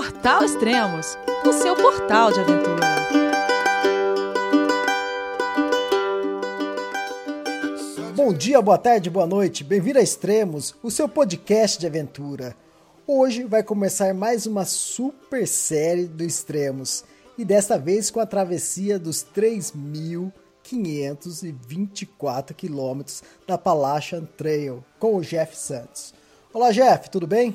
Portal Extremos, o seu portal de aventura. Bom dia, boa tarde, boa noite. Bem-vindo a Extremos, o seu podcast de aventura. Hoje vai começar mais uma super série do Extremos e desta vez com a travessia dos 3.524 quilômetros da Appalachian Trail com o Jeff Santos. Olá, Jeff, tudo bem?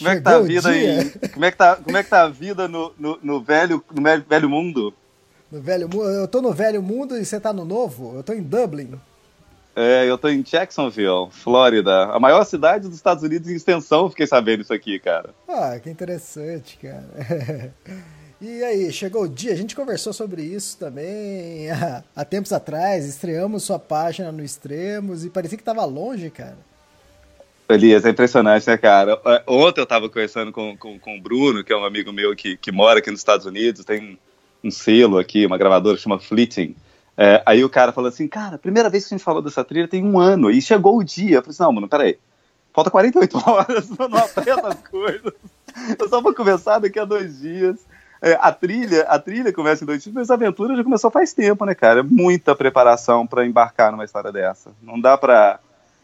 Como é que tá a vida aí? Como é que tá, como é que tá a vida no, no, no velho, no velho mundo? No velho mundo? Eu tô no velho mundo e você tá no novo? Eu tô em Dublin. É, eu tô em Jacksonville, Flórida. A maior cidade dos Estados Unidos em extensão, fiquei sabendo isso aqui, cara. Ah, que interessante, cara. E aí, chegou o dia, a gente conversou sobre isso também há, há tempos atrás, estreamos sua página no Extremos e parecia que tava longe, cara. Elias, é impressionante, né, cara? É, ontem eu estava conversando com, com, com o Bruno, que é um amigo meu que, que mora aqui nos Estados Unidos, tem um selo aqui, uma gravadora que chama Fleeting. É, aí o cara falou assim, cara, primeira vez que a gente falou dessa trilha tem um ano, e chegou o dia. Eu falei assim, não, mano, peraí, falta 48 horas, não aprenda as coisas. Eu só vou começar daqui a dois dias. É, a trilha, a trilha começa em dois dias, mas a aventura já começou faz tempo, né, cara? É muita preparação para embarcar numa história dessa. Não dá para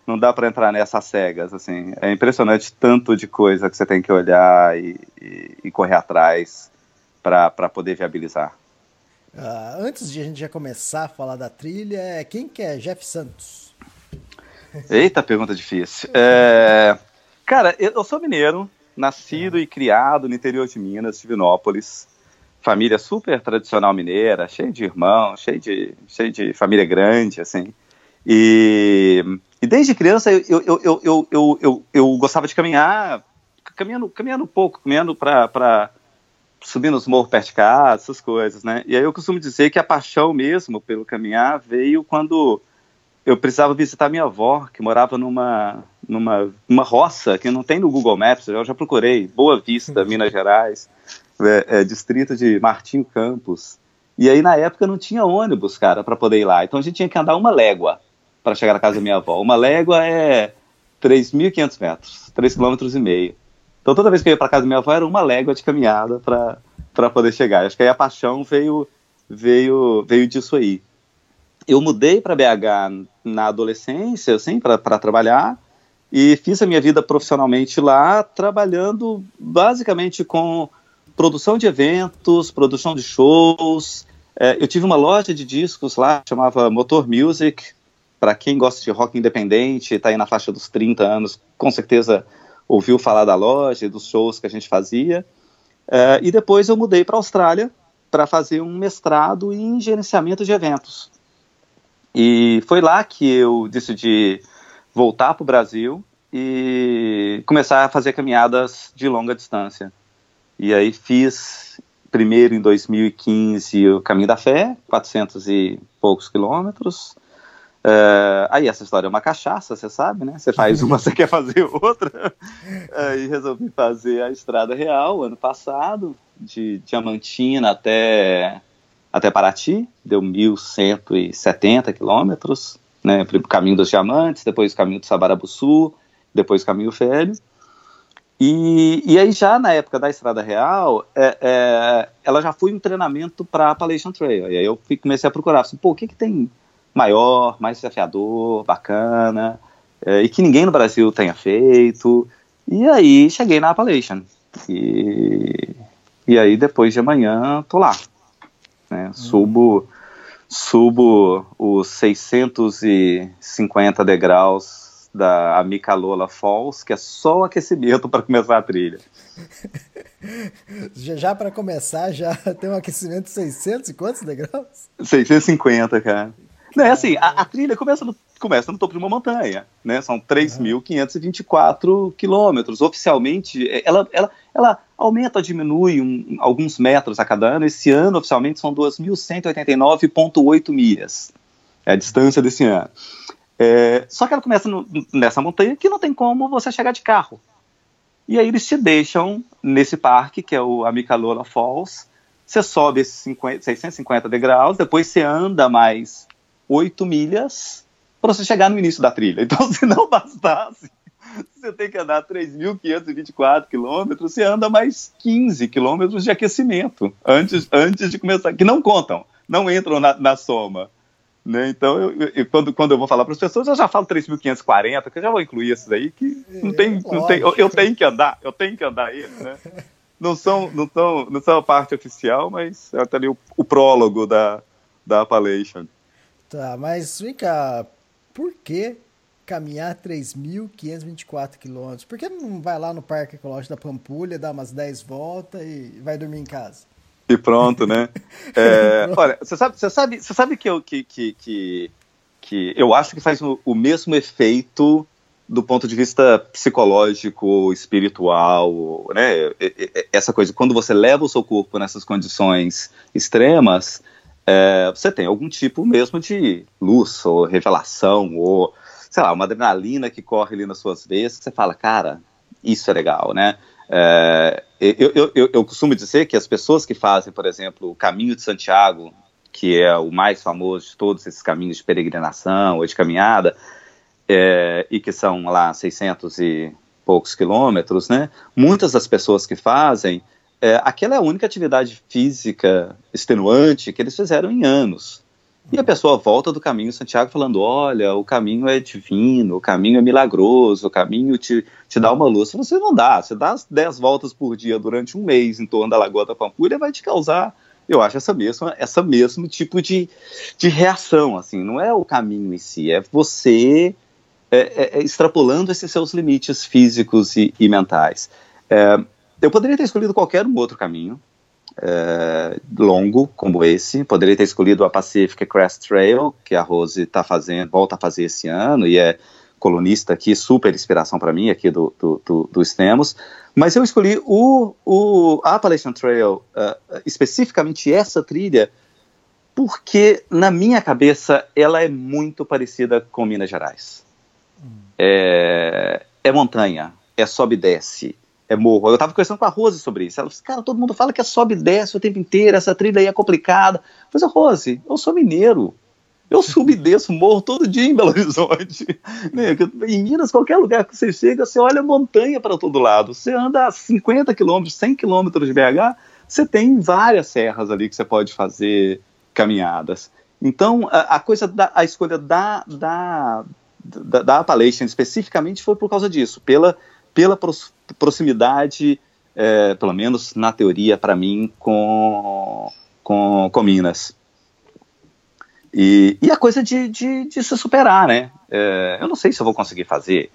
não dá para entrar nessas cegas, assim. É impressionante tanto de coisa que você tem que olhar e, e, e correr atrás para poder viabilizar. Uh, antes de a gente já começar a falar da trilha, quem que é Jeff Santos? Eita, pergunta difícil. É, cara, eu sou mineiro, nascido é. e criado no interior de Minas, Divinópolis. Família super tradicional mineira, cheio de irmãos, cheio de, cheio de família grande, assim. E e desde criança eu, eu, eu, eu, eu, eu, eu gostava de caminhar, caminhando, caminhando pouco, caminhando para subir nos morros perto de casa, essas coisas, né? E aí eu costumo dizer que a paixão mesmo pelo caminhar veio quando eu precisava visitar minha avó, que morava numa, numa, numa roça que não tem no Google Maps, eu já procurei, Boa Vista, Minas Gerais, é, é, distrito de Martinho Campos. E aí na época não tinha ônibus, cara, para poder ir lá. Então a gente tinha que andar uma légua para chegar na casa da minha avó. Uma légua é 3.500 metros, 3,5 km. Então toda vez que eu ia para casa da minha avó era uma légua de caminhada para poder chegar. Acho que aí a paixão veio veio veio disso aí. Eu mudei para BH na adolescência, assim, para trabalhar e fiz a minha vida profissionalmente lá, trabalhando basicamente com produção de eventos, produção de shows. É, eu tive uma loja de discos lá, chamava Motor Music, para quem gosta de rock independente, está aí na faixa dos 30 anos, com certeza ouviu falar da loja e dos shows que a gente fazia. Uh, e depois eu mudei para a Austrália para fazer um mestrado em gerenciamento de eventos. E foi lá que eu decidi voltar para o Brasil e começar a fazer caminhadas de longa distância. E aí fiz primeiro em 2015 o Caminho da Fé, 400 e poucos quilômetros. Uh, aí essa história é uma cachaça, você sabe, né? Você faz uma, você quer fazer outra. Aí resolvi fazer a Estrada Real ano passado, de Diamantina até, até Paraty, deu 1.170 quilômetros, né? O caminho dos Diamantes, depois o caminho do Sabarabuçu, depois o caminho velho. E, e aí já na época da Estrada Real, é, é, ela já foi um treinamento para a Appalachian Trail. E aí eu comecei a procurar, assim, pô, o que que tem maior, mais desafiador, bacana, é, e que ninguém no Brasil tenha feito. E aí cheguei na Appalachian. E, e aí depois de amanhã tô lá. Né? Uhum. Subo, subo os 650 degraus da Amicalola Falls, que é só o aquecimento para começar a trilha. Já, já para começar, já tem um aquecimento de 600 e quantos degraus? 650, cara. É assim, a, a trilha começa no, começa no topo de uma montanha, né? São 3.524 quilômetros. Oficialmente, é, ela, ela, ela aumenta ou diminui um, alguns metros a cada ano. Esse ano, oficialmente, são 2.189,8 milhas. É a distância desse ano. É, só que ela começa no, nessa montanha que não tem como você chegar de carro. E aí eles te deixam nesse parque, que é o Amicalola Falls. Você sobe esses 50, 650 degraus, depois você anda mais 8 milhas para você chegar no início da trilha. Então, se não bastasse, você tem que andar 3.524 quilômetros, você anda mais 15 quilômetros de aquecimento antes, antes de começar, que não contam, não entram na, na soma. Né? Então, eu, eu, quando, quando eu vou falar para as pessoas, eu já falo 3.540, que eu já vou incluir esses aí, que não tem, é, não tem eu, eu, tenho que andar, eu tenho que andar eles, né? Não são, não são, não são a parte oficial, mas é até ali o, o prólogo da, da Appalachian. Tá, mas vem cá, por que caminhar 3.524 quilômetros? Por que não vai lá no Parque Ecológico da Pampulha, dá umas 10 voltas e vai dormir em casa? E pronto, né? É, olha, você sabe, você sabe, você sabe que, eu, que, que, que, que eu acho que faz o, o mesmo efeito do ponto de vista psicológico, espiritual, né? Essa coisa, quando você leva o seu corpo nessas condições extremas, é, você tem algum tipo mesmo de luz ou revelação ou sei lá uma adrenalina que corre ali nas suas veias que você fala cara isso é legal né? É, eu, eu, eu, eu, costumo dizer que as pessoas que fazem por exemplo o caminho de Santiago que é o mais famoso de todos esses caminhos de peregrinação ou de caminhada é, e que são lá 600 e poucos quilômetros né? Muitas das pessoas que fazem é, aquela é a única atividade física extenuante que eles fizeram em anos. E a pessoa volta do caminho Santiago falando: olha, o caminho é divino, o caminho é milagroso, o caminho te, te dá uma luz. Você não dá, você dá 10 voltas por dia durante um mês em torno da Lagoa da Pampulha, vai te causar, eu acho, essa mesma, essa mesmo tipo de, de reação. assim Não é o caminho em si, é você é, é, é extrapolando esses seus limites físicos e, e mentais. É, eu poderia ter escolhido qualquer um outro caminho, é, longo como esse. Poderia ter escolhido a Pacific Crest Trail, que a Rose tá fazendo, volta a fazer esse ano, e é colunista aqui, super inspiração para mim aqui do, do, do, do Stemos. Mas eu escolhi o, o Appalachian Trail, uh, especificamente essa trilha, porque na minha cabeça ela é muito parecida com Minas Gerais. Hum. É, é montanha, é sobe e desce, é morro. Eu tava conversando com a Rose sobre isso. Ela disse, cara, todo mundo fala que é sobe e desce o tempo inteiro, essa trilha aí é complicada. Mas, Rose, eu sou mineiro. Eu subo e desço morro todo dia em Belo Horizonte. Né, em Minas, qualquer lugar que você chega, você olha montanha para todo lado. Você anda a 50 quilômetros, 100 quilômetros de BH, você tem várias serras ali que você pode fazer caminhadas. Então, a, a coisa da a escolha da, da, da, da Appalachian especificamente foi por causa disso, pela pela proximidade, é, pelo menos na teoria, para mim, com, com, com Minas. E, e a coisa de, de, de se superar, né? É, eu não sei se eu vou conseguir fazer.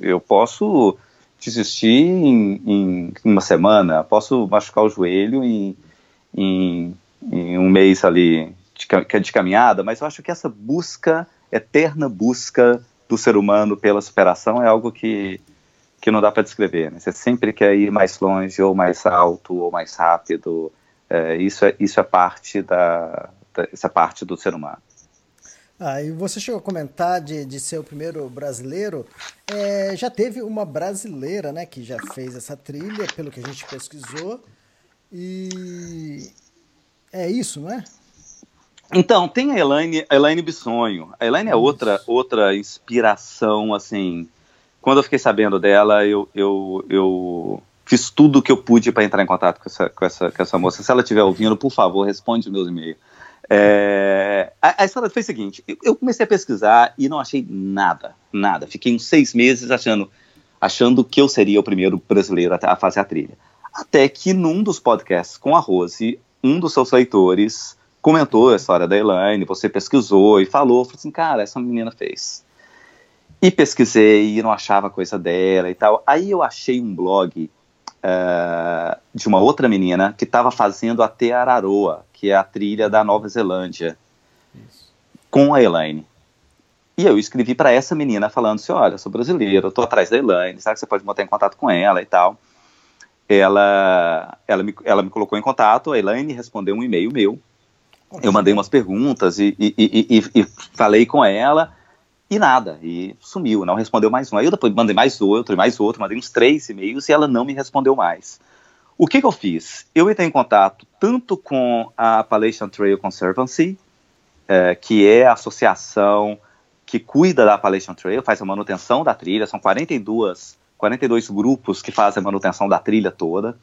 Eu posso desistir em, em uma semana, posso machucar o joelho em, em, em um mês ali de, de caminhada, mas eu acho que essa busca, eterna busca do ser humano pela superação é algo que, que não dá para descrever. Né? Você sempre quer ir mais longe, ou mais alto, ou mais rápido. É, isso, é, isso é parte da, da, é parte do ser humano. Ah, e você chegou a comentar de, de ser o primeiro brasileiro. É, já teve uma brasileira, né, que já fez essa trilha, pelo que a gente pesquisou. E é isso, não é? Então, tem a Elaine, a Elaine Bissonho. A Elaine é outra, outra inspiração, assim, quando eu fiquei sabendo dela, eu, eu, eu fiz tudo o que eu pude para entrar em contato com essa, com, essa, com essa moça. Se ela estiver ouvindo, por favor, responde meus e-mails. É, a, a, história foi a seguinte: eu comecei a pesquisar e não achei nada, nada. Fiquei uns seis meses achando, achando que eu seria o primeiro brasileiro a, a fazer a trilha. Até que num dos podcasts com a Rose, um dos seus leitores comentou a história da Elaine, você pesquisou e falou, falou assim, cara, essa menina fez. E pesquisei e não achava coisa dela e tal. Aí eu achei um blog uh, de uma outra menina que estava fazendo a Te Araroa, que é a trilha da Nova Zelândia, Isso. com a Elaine. E eu escrevi para essa menina falando assim: olha, sou brasileiro, eu tô atrás da Elaine, sabe que você pode botar em contato com ela e tal. Ela, ela, me, ela me colocou em contato, a Elaine respondeu um e-mail meu. Eu mandei umas perguntas e, e, e, e, falei com ela e nada, e sumiu, não respondeu mais um. Aí eu depois mandei mais outro mais outro, mandei uns três e-mails e ela não me respondeu mais. O que, que eu fiz? Eu entrei em contato tanto com a Appalachian Trail Conservancy, é, que é a associação que cuida da Appalachian Trail, faz a manutenção da trilha, são 42, 42 grupos que fazem a manutenção da trilha toda,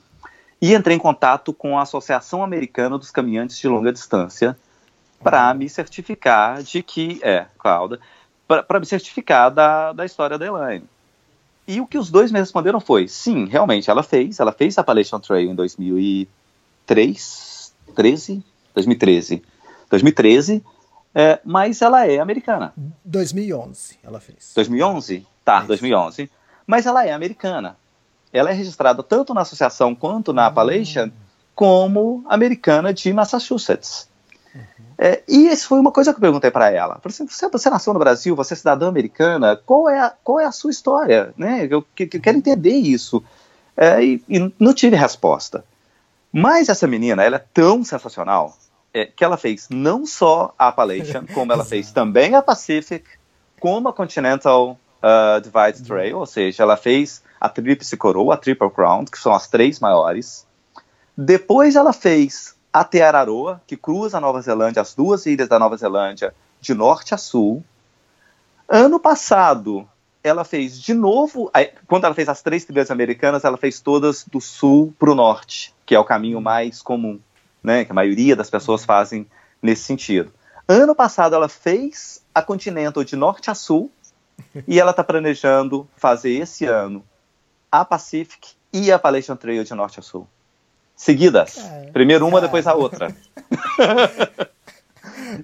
e entrei em contato com a Associação Americana dos Caminhantes de Longa Distância para me certificar de que, é, Cláudia, para me certificar da, da história da Elaine. E o que os dois me responderam foi, sim, realmente, ela fez, ela fez a Appalachian Trail em 2003, 13, 2013, 2013, é, mas ela é americana. 2011 ela fez. 2011? Tá, é 2011. Mas ela é americana. Ela é registrada tanto na associação quanto na Appalachian hum. como americana de Massachusetts. Uhum. É, e isso foi uma coisa que eu perguntei para ela. Assim, você, você, nasceu no Brasil, você é cidadã americana, qual é a, qual é a sua história? Né? Eu, que, que, quero entender isso. É, e, e, não tive resposta. Mas essa menina, ela é tão sensacional é, que ela fez não só a Appalachian, como ela fez também a Pacific, como a Continental uh, Divide Trail, ou seja, ela fez a Tríplice Coroa, a Triple Crown, que são as três maiores. Depois ela fez a Teararoa, que cruza a Nova Zelândia, as duas ilhas da Nova Zelândia, de norte a sul. Ano passado, ela fez de novo, quando ela fez as três trilhas americanas, ela fez todas do sul para o norte, que é o caminho mais comum né, que a maioria das pessoas fazem nesse sentido. Ano passado ela fez a Continental de norte a sul e ela está planejando fazer esse ano a Pacific e a Appalachian Trail de norte a sul. Seguidas. É, Primeiro uma, é. depois a outra.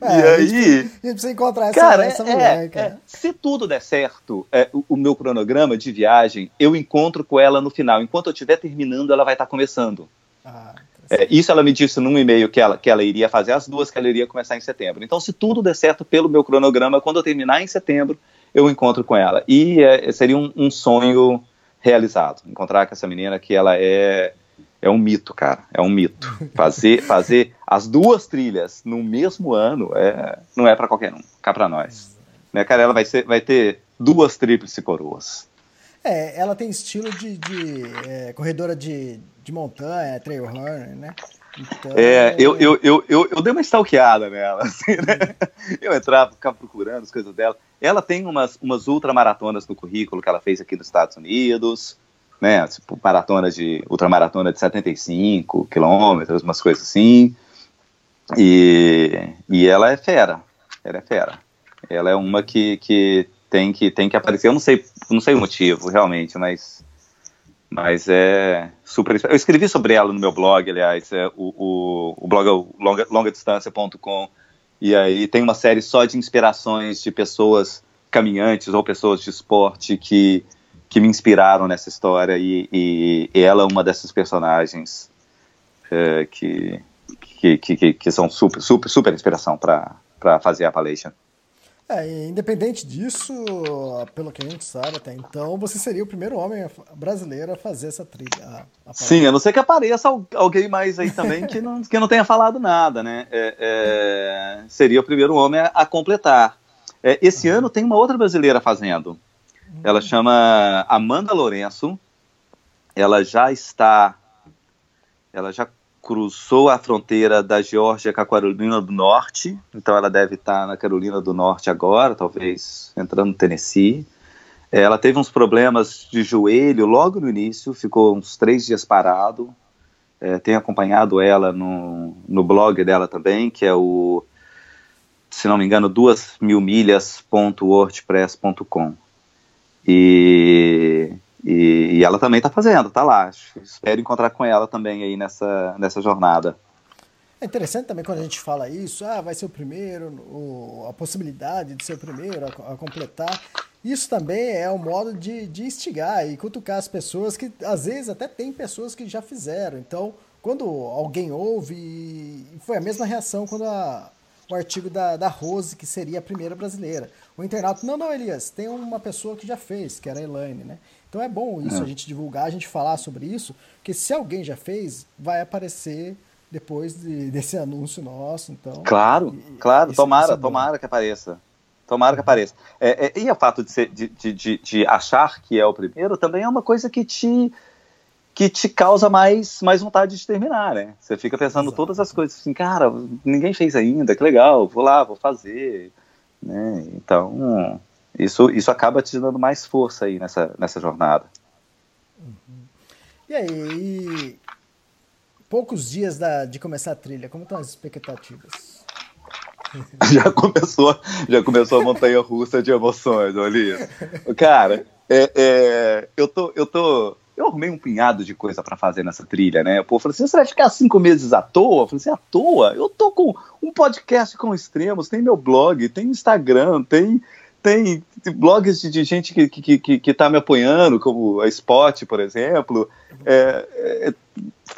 É, e aí. A gente, precisa encontrar essa, cara, essa é, mulher, é, cara. se tudo der certo, o, o, meu cronograma de viagem, eu encontro com ela no final. Enquanto eu estiver terminando, ela vai estar tá começando. Ah, é, isso ela me disse num e-mail que ela, que ela iria fazer as duas, que ela iria começar em setembro. Então, se tudo der certo pelo meu cronograma, quando eu terminar em setembro, eu encontro com ela. E é, seria um, um, sonho realizado, encontrar com essa menina que ela é é um mito, cara, é um mito. Fazer fazer as duas trilhas no mesmo ano é, não é para qualquer um, cá para nós. Né, cara, ela vai, ser, vai ter duas tríplices coroas. É, ela tem estilo de, de é, corredora de, de montanha, trail runner, né? Então, é, eu, eu, eu, eu, eu dei uma stalkeada nela, assim, né? Eu entrava, ficava procurando as coisas dela. Ela tem umas, umas ultramaratonas no currículo que ela fez aqui nos Estados Unidos, né? Tipo, maratona de, ultramaratona de 75 quilômetros, umas coisas assim. E, e ela é fera, ela é fera. Ela é uma que, que tem que tem que aparecer. Eu não sei, não sei o motivo realmente, mas mas é super. Eu escrevi sobre ela no meu blog, aliás, é o, o, o blog é longa, longadistância.com e aí tem uma série só de inspirações de pessoas caminhantes ou pessoas de esporte que que me inspiraram nessa história e, e, e ela é uma dessas personagens é, que, que, que, que, são super, super, super inspiração para fazer a Appalachian. É, independente disso, pelo que a gente sabe até então, você seria o primeiro homem brasileiro a fazer essa trilha. A, a Sim, a não ser que apareça alguém mais aí também que não, que não tenha falado nada, né? É, é, seria o primeiro homem a, a completar. É, esse uhum. ano tem uma outra brasileira fazendo. Ela chama Amanda Lourenço. Ela já está. Ela já cruzou a fronteira da Geórgia com a Carolina do Norte, então ela deve estar na Carolina do Norte agora, talvez entrando no Tennessee. É, ela teve uns problemas de joelho logo no início, ficou uns três dias parado. É, tenho acompanhado ela no, no blog dela também, que é o, se não me engano, duasmilmilhas.wordpress.com. E e, e ela também está fazendo, está lá. Espero encontrar com ela também aí nessa, nessa jornada. É interessante também quando a gente fala isso, ah, vai ser o primeiro, o, a possibilidade de ser o primeiro a, a completar. isso também é um modo de, de instigar e cutucar as pessoas que às vezes até tem pessoas que já fizeram. Então, quando alguém ouve, foi a mesma reação quando a, o artigo da, da Rose, que seria a primeira brasileira. O internauta, não, não, Elias, tem uma pessoa que já fez, que era a Elaine, né? Então é bom isso, é. a gente divulgar, a gente falar sobre isso, porque se alguém já fez, vai aparecer depois de, desse anúncio nosso, então... Claro, e, claro, tomara, é tomara que apareça. Tomara que apareça. É, é, e o fato de, ser, de, de, de, achar que é o primeiro também é uma coisa que te que te causa mais, mais vontade de terminar, né? Você fica pensando Exato. todas as coisas assim, cara, ninguém fez ainda, que legal, vou lá, vou fazer, né? Então, isso, isso acaba te dando mais força aí nessa, nessa jornada. Uhum. E aí, poucos dias da, de começar a trilha, como estão as expectativas? já começou, já começou a montanha russa de emoções, olha Cara, é, é, eu tô, eu tô, eu arrumei um punhado de coisa para fazer nessa trilha, né? Pô, falei assim, você vai ficar cinco meses à toa? Eu falei assim, à toa? Eu tô com um podcast com extremos, tem meu blog, tem Instagram, tem tem, blogs de, de gente que, que, que, que tá me apoiando, como a Spot, por exemplo, é, é,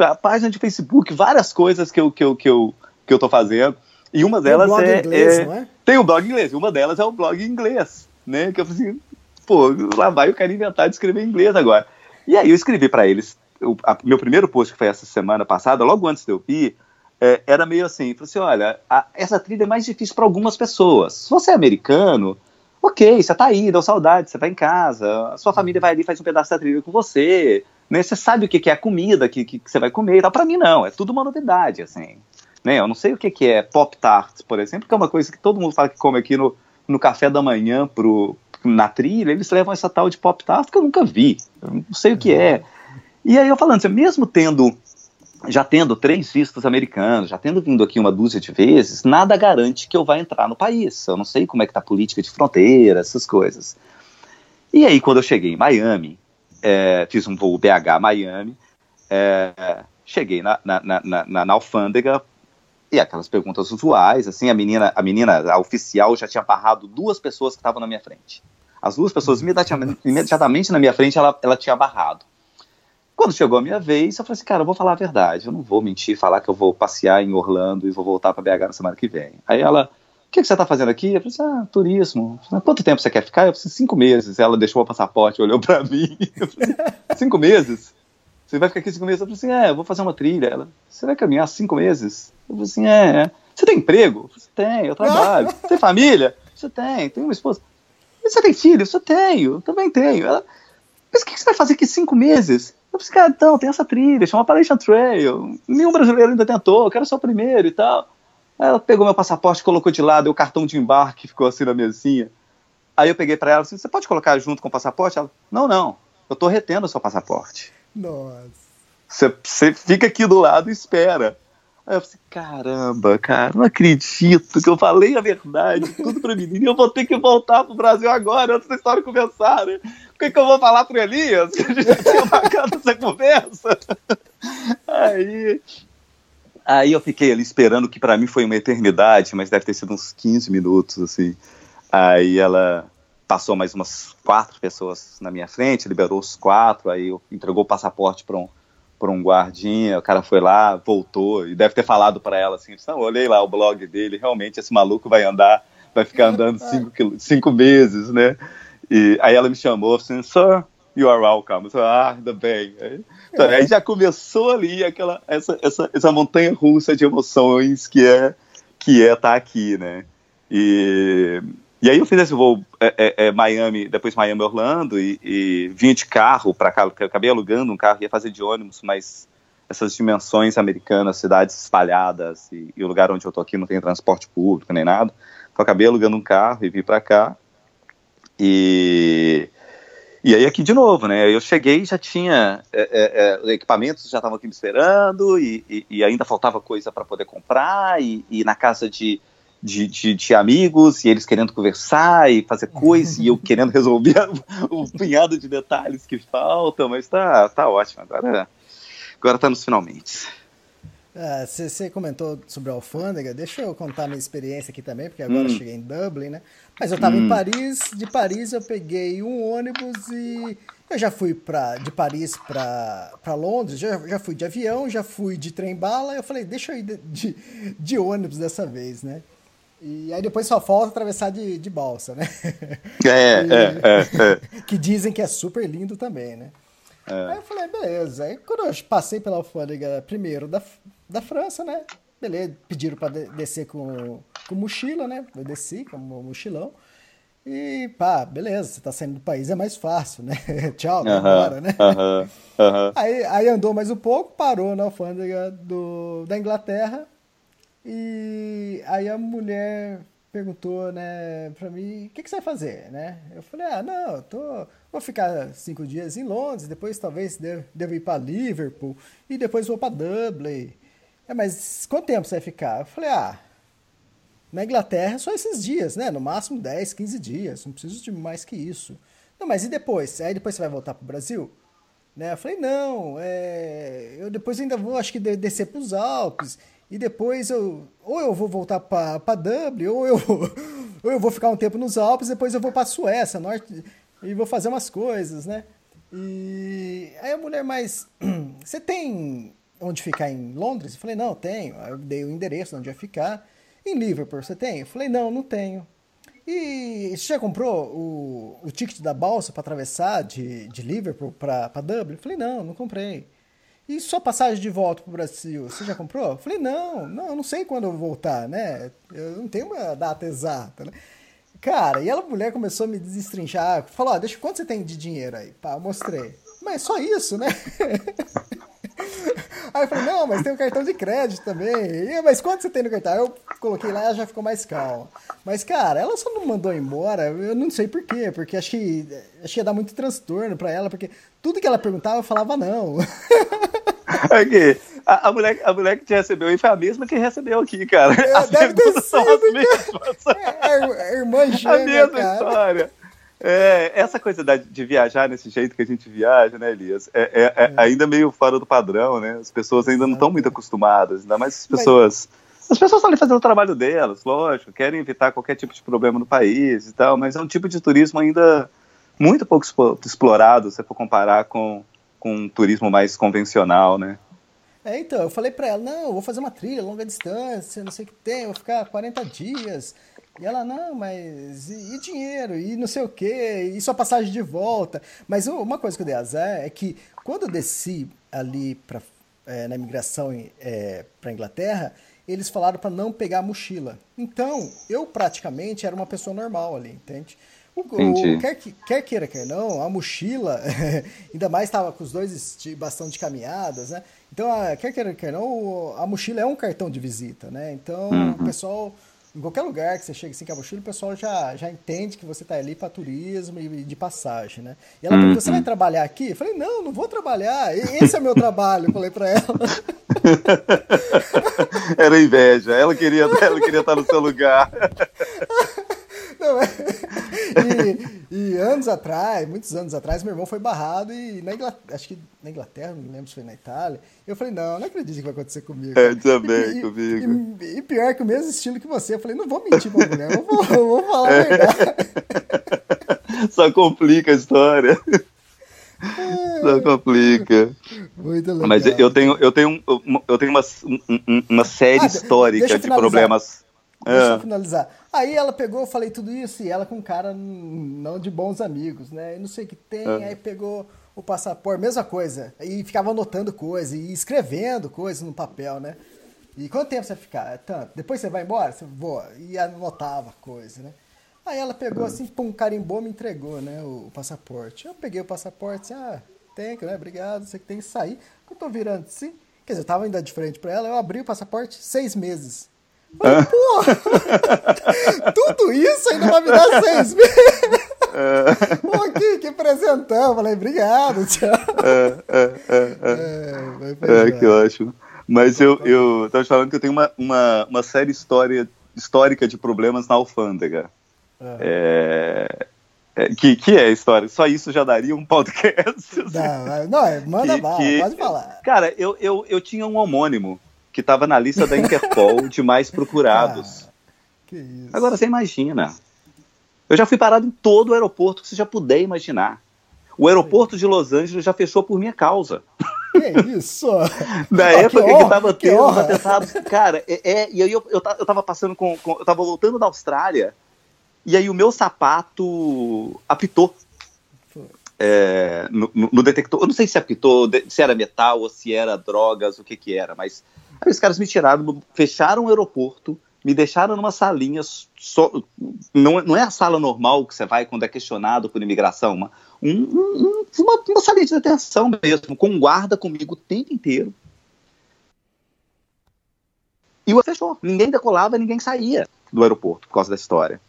a página de Facebook, várias coisas que eu, que eu, que eu, que eu tô fazendo. E uma delas tem um é, inglês, é, é, Tem um blog inglês, uma delas é o blog inglês, né? Que eu falei assim, pô, lá vai eu quero inventar de escrever em inglês agora. E aí eu escrevi para eles, o a, meu primeiro post que foi essa semana passada, logo antes de eu ir, é, era meio assim, falei assim, olha, a, essa trilha é mais difícil para algumas pessoas. Se você é americano, ok, você tá aí, deu saudade, você tá em casa, a sua família vai ali faz um pedaço da trilha com você, né? Você sabe o que, que é a comida que, que, que você vai comer e tal. Pra mim não, é tudo uma novidade, assim. Né? Eu não sei o que, que é Pop Tart, por exemplo, que é uma coisa que todo mundo fala que come aqui no, no café da manhã pro, na trilha, eles levam essa tal de Pop Tart que eu nunca vi. Não sei o que é. E aí eu falando, assim, mesmo tendo já tendo três vistos americanos, já tendo vindo aqui uma dúzia de vezes, nada garante que eu vá entrar no país. Eu não sei como é que tá a política de fronteira, essas coisas. E aí, quando eu cheguei em Miami, é, fiz um voo BH Miami, é, cheguei na, na, na, na, na alfândega e aquelas perguntas usuais, assim, a menina, a menina, a oficial já tinha barrado duas pessoas que estavam na minha frente. As duas pessoas imediatamente, imediatamente na minha frente ela, ela tinha barrado. Quando chegou a minha vez, eu falei assim, cara, eu vou falar a verdade, eu não vou mentir, falar que eu vou passear em Orlando e vou voltar para BH na semana que vem. Aí ela, o que, que você está fazendo aqui? Eu falei assim, ah, turismo. Falei, Quanto tempo você quer ficar? Eu falei, assim, cinco meses. Ela deixou o passaporte, olhou para mim. Falei, cinco meses? Você vai ficar aqui cinco meses? Eu falei assim, é, eu vou fazer uma trilha. Ela, você vai caminhar cinco meses? Eu falei assim, é, é. Você tem emprego? Você tem, eu trabalho. Você tem família? Você tem, tem uma esposa. Você tem filho? Você tenho, eu também tenho. Ela, mas o que você vai fazer aqui cinco meses? Eu falei, cara, então, tem essa trilha, chama Appalachian Trail. Nenhum brasileiro ainda tentou, eu quero ser o primeiro e tal. Aí ela pegou meu passaporte, colocou de lado, o cartão de embarque ficou assim na mesinha. Aí eu peguei para ela, assim, você pode colocar junto com o passaporte? Ela, não, não, eu tô retendo o seu passaporte. Nossa. Você fica aqui do lado e espera. Aí eu falei, caramba, cara, não acredito que eu falei a verdade, tudo pra menina, e eu vou ter que voltar pro Brasil agora, antes da história começar, né? O que, que eu vou falar pro Elias? Que a gente já tinha marcado essa conversa. Aí, aí eu fiquei ali esperando, que para mim foi uma eternidade, mas deve ter sido uns 15 minutos, assim. Aí ela passou mais umas quatro pessoas na minha frente, liberou os quatro, aí entregou o passaporte para um, pra um guardinha, o cara foi lá, voltou, e deve ter falado para ela assim, não, olhei lá o blog dele, realmente esse maluco vai andar, vai ficar andando cinco, cinco meses, né? E aí ela me chamou assim, sir, you are welcome. Eu ah, ainda bem. Aí, então, aí já começou ali aquela, essa, essa, essa montanha russa de emoções que é que é estar tá aqui, né? E e aí eu fiz esse voo é, é, é, Miami, depois Miami Orlando e, e de carro para cá, eu acabei alugando um carro, ia fazer de ônibus, mas essas dimensões americanas, cidades espalhadas e, e o lugar onde eu tô aqui não tem transporte público nem nada, então acabei alugando um carro e vim para cá e e aí aqui de novo, né? Eu cheguei já tinha é, é, é equipamentos já estavam aqui me esperando e, e, e ainda faltava coisa para poder comprar e, e na casa de de, de, de, amigos, e eles querendo conversar e fazer coisa, e eu querendo resolver o punhado de detalhes que faltam, mas tá, tá ótimo. Agora, agora tá nos finalmente. Você ah, comentou sobre a alfândega, deixa eu contar minha experiência aqui também, porque agora hum. eu cheguei em Dublin, né? Mas eu estava hum. em Paris, de Paris eu peguei um ônibus e eu já fui pra, de Paris para Londres, já, já fui de avião, já fui de trem-bala, eu falei, deixa eu ir de, de, de, ônibus dessa vez, né? E aí depois só falta atravessar de, de balsa, né? É, e, é, é, é. Que dizem que é super lindo também, né? É. Aí eu falei, beleza. Aí quando eu passei pela alfândega primeiro da, da França, né? Beleza, pediram para descer com, com mochila, né? Eu desci com mochilão. E pá, beleza, você tá saindo do país, é mais fácil, né? Tchau, uh -huh, agora, né? Uh -huh, uh -huh. Aí, aí andou mais um pouco, parou na alfândega do, da Inglaterra. E aí a mulher perguntou, né, pra mim, o que, que você vai fazer, né? Eu falei, ah, não, eu tô, vou ficar cinco dias em Londres, depois talvez devo, ir para Liverpool e depois vou para Dublin. É, mas quanto tempo você vai ficar? Eu falei, ah, na Inglaterra só esses dias, né? No máximo 10, 15 dias, não preciso de mais que isso. Não, mas e depois? Aí depois você vai voltar pro Brasil? Né? Eu falei, não, é... eu depois ainda vou, acho que descer para os Alpes e depois eu ou eu vou voltar para Dublin ou eu ou eu vou ficar um tempo nos Alpes depois eu vou para Suécia norte e vou fazer umas coisas né? E aí a mulher mais você tem onde ficar em Londres? Eu falei não tenho. Eu dei o endereço onde ia ficar. Em Liverpool você tem? Eu falei não não tenho. E você já comprou o, o ticket da balsa para atravessar de, de Liverpool para Dublin eu falei não não comprei e sua passagem de volta pro Brasil, você já comprou? Eu falei, não, não, eu não sei quando eu vou voltar, né? Eu não tenho uma data exata, né? Cara, e ela, mulher, começou a me desestrinchar, falou, ó, deixa quanto você tem de dinheiro aí? Pá, eu mostrei. Mas só isso, né? Aí eu falei, não, mas tem o um cartão de crédito também. E, mas quanto você tem no cartão? Eu coloquei lá ela já ficou mais calma. Mas, cara, ela só não mandou embora, eu não sei por quê, porque acho que ia dar muito transtorno pra ela, porque tudo que ela perguntava eu falava não. Aqui, a, a, mulher, a mulher que te recebeu aí foi a mesma que recebeu aqui, cara. É, as deve ter sido, são as mesmas. É, a, irmã gêmea, A mesma cara. história. É, essa coisa de viajar nesse jeito que a gente viaja, né, Elias? É, é, é, é. ainda meio fora do padrão, né? As pessoas ainda não estão muito acostumadas, ainda mais as pessoas. As pessoas estão ali fazendo o trabalho delas, lógico, querem evitar qualquer tipo de problema no país e tal, mas é um tipo de turismo ainda muito pouco explorado, se for comparar com, com um turismo mais convencional, né? É, então, eu falei para ela, não, eu vou fazer uma trilha longa distância, não sei o que tem, vou ficar 40 dias. E ela, não, mas e, e dinheiro? E não sei o quê? E sua passagem de volta? Mas uma coisa que eu dei azar é que quando eu desci ali pra, é, na imigração é, para Inglaterra, eles falaram para não pegar a mochila. Então, eu praticamente era uma pessoa normal ali, entende? O, o, quer, quer queira, quer não, a mochila, ainda mais estava com os dois bastão de caminhadas, né? Então, a, quer queira, quer não, a mochila é um cartão de visita, né? Então, uhum. o pessoal em qualquer lugar que você chega assim com a mochila, o pessoal já, já entende que você está ali para turismo e de passagem, né? E ela perguntou, você vai uhum. trabalhar aqui? Eu falei, não, não vou trabalhar, esse é meu trabalho, eu falei para ela. Era inveja, ela queria, ela queria estar no seu lugar. Não, é... e, e, anos atrás, muitos anos atrás, meu irmão foi barrado e na Inglaterra, acho que na Inglaterra, não lembro se foi na Itália. Eu falei, não, não acredito que vai acontecer comigo. É, também, e, comigo. E, e, pior que o mesmo estilo que você. Eu falei, não vou mentir pra mulher, eu vou, eu vou falar a verdade. Só complica a história. Só complica. Muito legal. Mas eu tenho, eu tenho, eu tenho uma, uma série ah, histórica de problemas. Deixa é. eu finalizar. Aí ela pegou, eu falei tudo isso, e ela com um cara não de bons amigos, né? Eu não sei o que tem, é. aí pegou o passaporte, mesma coisa. E ficava anotando coisa e escrevendo coisas no papel, né? E quanto tempo você ficar? É tanto. Depois você vai embora? Você voa. E anotava coisa, né? Aí ela pegou assim, pum, carimbou, me entregou, né, o, o passaporte. Eu peguei o passaporte, assim, ah, tem que, né, obrigado, você que tem que sair. Quando eu tô virando assim, quer dizer, eu tava ainda de frente pra ela, eu abri o passaporte, seis meses. Falei, porra! Tudo isso ainda vai me dar seis meses! É. Pô, que, que presentão! Falei, obrigado, tchau! É, é, é, é. é que ótimo. Mas eu, eu tava falando que eu tenho uma, uma, uma série história, histórica de problemas na alfândega. É. É, que, que é a história? Só isso já daria um podcast. Não, não manda que, bala, que, pode falar. Cara, eu, eu, eu tinha um homônimo que estava na lista da Interpol de mais procurados. Ah, que isso. Agora você imagina. Eu já fui parado em todo o aeroporto que você já puder imaginar. O aeroporto de Los Angeles já fechou por minha causa. Que isso? Na Ah, época que, honra, tava que tendo os atentados. Cara, é, é, e aí eu, eu, eu tava passando com, com- Eu tava voltando da Austrália, e aí o meu sapato apitou. É, no, no- detector. Eu não sei se apitou, se era metal ou se era drogas, o que que era, mas aí os caras me tiraram, fecharam o aeroporto, me deixaram numa salinha. Não, não é a sala normal que você vai quando é questionado por imigração, uma, um- um- um- uma, uma salinha de detenção mesmo, com um guarda comigo o tempo inteiro. E o fechou. Ninguém decolava, ninguém saía do aeroporto por causa dessa história.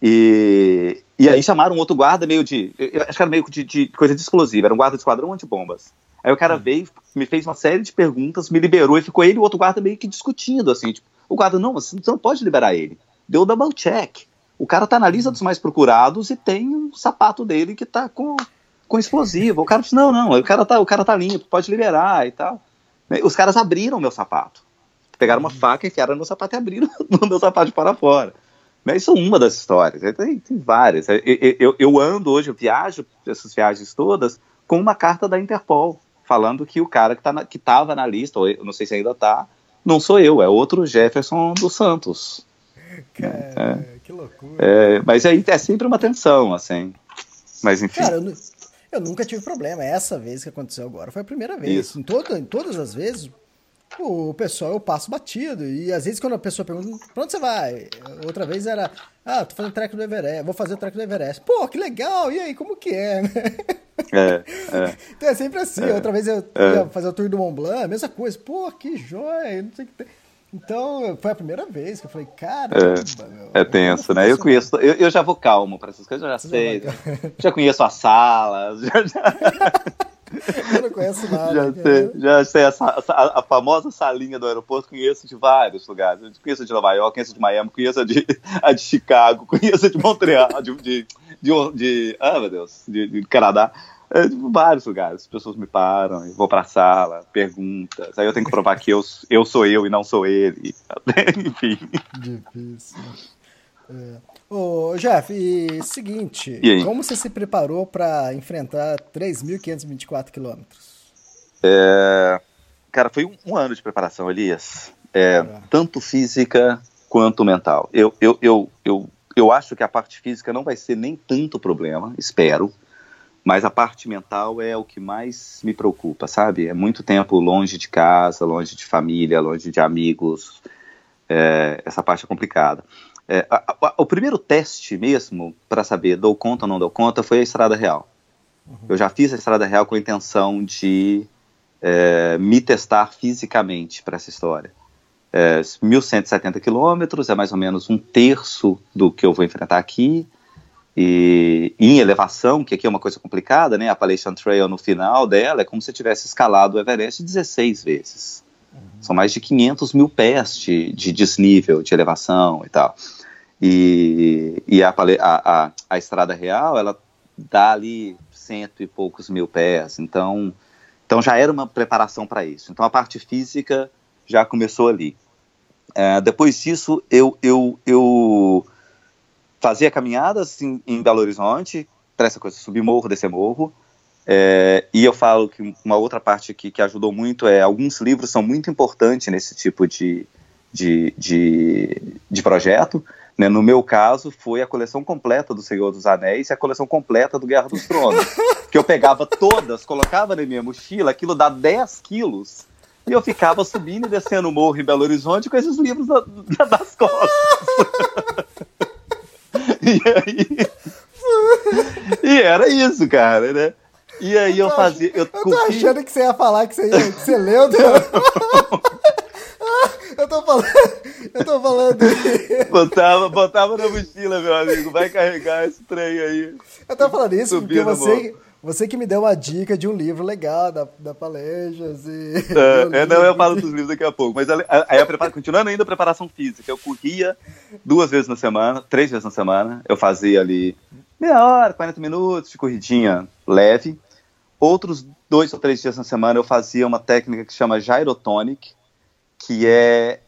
E, e aí chamaram um outro guarda meio de. Acho que era meio de, de coisa de explosiva, era um guarda de esquadrão antibombas. Aí o cara veio, me fez uma série de perguntas, me liberou e ficou ele e o outro guarda meio que discutindo, assim. Tipo, o guarda, não, você não pode liberar ele. Deu double check. O cara tá na lista dos mais procurados e tem um sapato dele que tá com, com explosivo. O cara disse, não, não, o cara tá, o cara tá limpo, pode liberar e tal. Os caras abriram meu sapato. Pegaram uma faca, enfiaram no meu sapato e abriram o meu sapato para fora. Mas isso é uma das histórias. Tem, tem várias. Eu, eu, eu ando hoje, eu viajo essas viagens todas com uma carta da Interpol falando que o cara que, tá na, que tava na lista, ou eu não sei se ainda tá, não sou eu, é outro Jefferson dos Santos. Cara, que loucura. É, mas aí é sempre uma tensão, assim. Mas enfim. Cara, eu, eu nunca tive problema. Essa vez que aconteceu agora foi a primeira vez. Isso. Em, todo, em todas as vezes, o pessoal eu passo batido. E às vezes quando a pessoa pergunta, pra onde você vai? Outra vez era, ah, tô fazendo track do Everest, vou fazer o track do Everest. Pô, que legal, e aí, como que é? É, é. Então é sempre assim. Outra vez eu É. ia fazer o Tour do Mont Blanc, mesma coisa. Pô, que joia, não sei o que tem. Então, foi a primeira vez que eu falei, cara, É tenso, né? Eu conheço, eu, eu já vou calmo para essas coisas, eu já sei. vai. Já conheço as salas, já, já, Eu não conheço nada. já cara. sei, já sei a, sa- a- a famosa salinha do aeroporto, conheço de vários lugares. Eu conheço de Nova York, conheço de Miami, conheço a de, a de Chicago, conheço a de Montreal, de, de, de, de- ah, meu Deus, de, de Canadá. É, de vários lugares. As pessoas me param, eu vou pra sala, perguntas. Aí eu tenho que provar que eu, eu sou eu e não sou ele. Enfim. Difícil. É. Ô, Jeff, e seguinte, E como você se preparou para enfrentar 3.524 quilômetros? É, cara, foi um, um ano de preparação, Elias. É, tanto física quanto mental. Eu, eu, eu, eu, eu acho que a parte física não vai ser nem tanto problema, espero. Mas a parte mental é o que mais me preocupa, sabe? É muito tempo longe de casa, longe de família, longe de amigos. É, essa parte é complicada. É, a- a- o primeiro teste mesmo, para saber dou conta ou não dou conta, foi a Estrada Real. Eu já fiz a Estrada Real com a intenção de é, me testar fisicamente para essa história. É, 1.170 quilômetros, é mais ou menos um terço do que eu vou enfrentar aqui. E, e em elevação, que aqui é uma coisa complicada, né? A Appalachian Trail no final dela é como se tivesse escalado o Everest 16 vezes. São mais de 500 mil pés de, de desnível, de elevação e tal. E, e a, a, a, a Estrada Real, ela dá ali cento e poucos mil pés. Então, então já era uma preparação para isso. Então a parte física já começou ali. É, depois disso, eu, eu, eu fazia caminhadas em, em Belo Horizonte, para essa coisa, subir morro, descer morro. É, e eu falo que uma outra parte que, que ajudou muito é alguns livros são muito importantes nesse tipo de, de, de, de projeto. Né? No meu caso, foi a coleção completa do Senhor dos Anéis e a coleção completa do Guerra dos Tronos. que eu pegava todas, colocava na minha mochila, aquilo dá 10 quilos. E eu ficava subindo e descendo o morro em Belo Horizonte com esses livros da- da- das costas. e aí. E era isso, cara, né? E aí eu fazia. Eu, Eu tô achando que você ia falar que você, ia, que você leu. do- eu tô falando. Eu tô falando. Botava, botava na mochila, meu amigo. Vai carregar esse trem aí. Eu tô falando isso porque Subiu na você, você que me deu uma dica de um livro legal da, da Palestras e. É, é, não, eu falo dos livros daqui a pouco. Mas aí, a prepara- continuando ainda a preparação física, eu corria duas vezes na semana, três vezes na semana. Eu fazia ali meia hora, 40 minutos de corridinha leve. Outros dois ou três dias na semana eu fazia uma técnica que chama gyrotonic, que é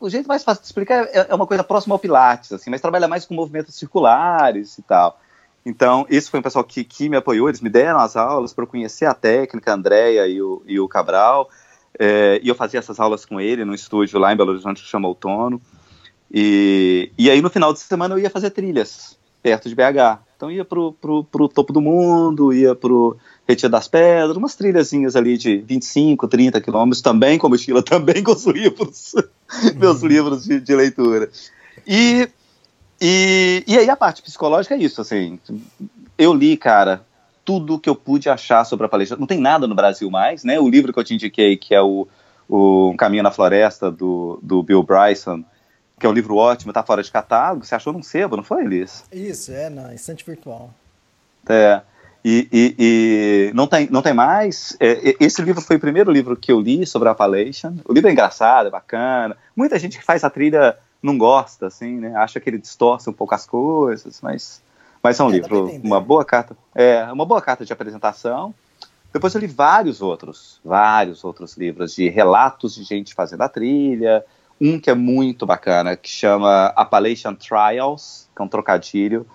o jeito mais fácil de explicar é, é uma coisa próxima ao Pilates, assim, mas trabalha mais com movimentos circulares e tal. Então, esse foi um pessoal que, que me apoiou, eles me deram as aulas para eu conhecer a técnica, a Andrea e o, e o Cabral, é, e eu fazia essas aulas com ele no estúdio lá em Belo Horizonte que chama Outono. E, e aí no final de semana eu ia fazer trilhas perto de BH. Então ia pro, pro topo do mundo, ia pro Retiro das Pedras, umas trilhazinhas ali de 25, 30 quilômetros, também com mochila, também com os livros, meus uhum. livros de, de leitura. E, e, e aí a parte psicológica é isso, assim, eu li, cara, tudo que eu pude achar sobre a palestra. Não tem nada no Brasil mais, né? O livro que eu te indiquei, que é o, o Caminho na Floresta, do, do Bill Bryson, que é um livro ótimo, tá fora de catálogo. Você achou num sebo, não foi, Elis? Isso, é, na estante virtual. É. E, e, e, não, tem, não tem mais. É, esse livro foi o primeiro livro que eu li sobre a Appalachian. O livro é engraçado, é bacana. Muita gente que faz a trilha não gosta, assim, né? Acha que ele distorce um pouco as coisas, mas, mas é um é, livro, uma boa carta. É, uma boa carta de apresentação. Depois eu li vários outros, vários outros livros de relatos de gente fazendo a trilha, um que é muito bacana, que chama Appalachian Trials, que é um trocadilho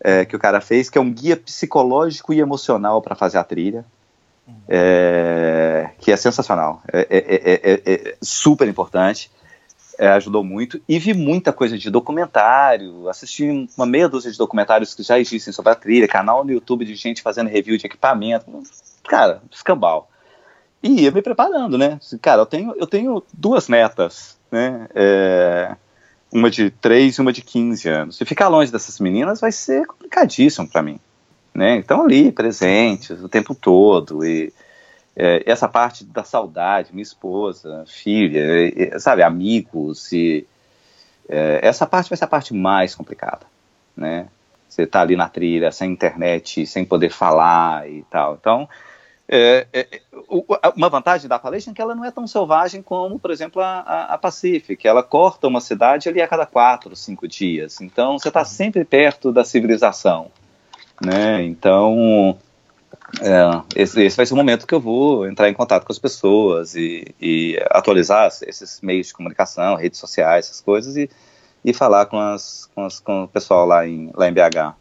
é, que o cara fez, que é um guia psicológico e emocional para fazer a trilha, é, que é sensacional, é, é, é, é super importante, ajudou muito. E vi muita coisa de documentário, assisti uma meia dúzia de documentários que já existem sobre a trilha, canal no YouTube de gente fazendo review de equipamento, cara, escambau. E ia me preparando, né? Cara, eu tenho, eu tenho duas metas né? Uma de 3 e uma de 15 anos. E ficar longe dessas meninas vai ser complicadíssimo para mim. Né? Então, ali, presentes o tempo todo. E é, essa parte da saudade, minha esposa, filha, e, sabe, amigos. E, é, essa parte vai ser a parte mais complicada. Né? Você tá ali na trilha, sem internet, sem poder falar e tal. Então, é, é, uma vantagem da Appalachian é que ela não é tão selvagem como, por exemplo, a, a, a Pacific. Ela corta uma cidade ali a cada quatro, cinco dias. Então, você está sempre perto da civilização. Né? Então, é, esse, esse, vai ser o momento que eu vou entrar em contato com as pessoas e, e atualizar esses meios de comunicação, redes sociais, essas coisas, e, e falar com, as, com, as, com o pessoal lá em, lá em BH.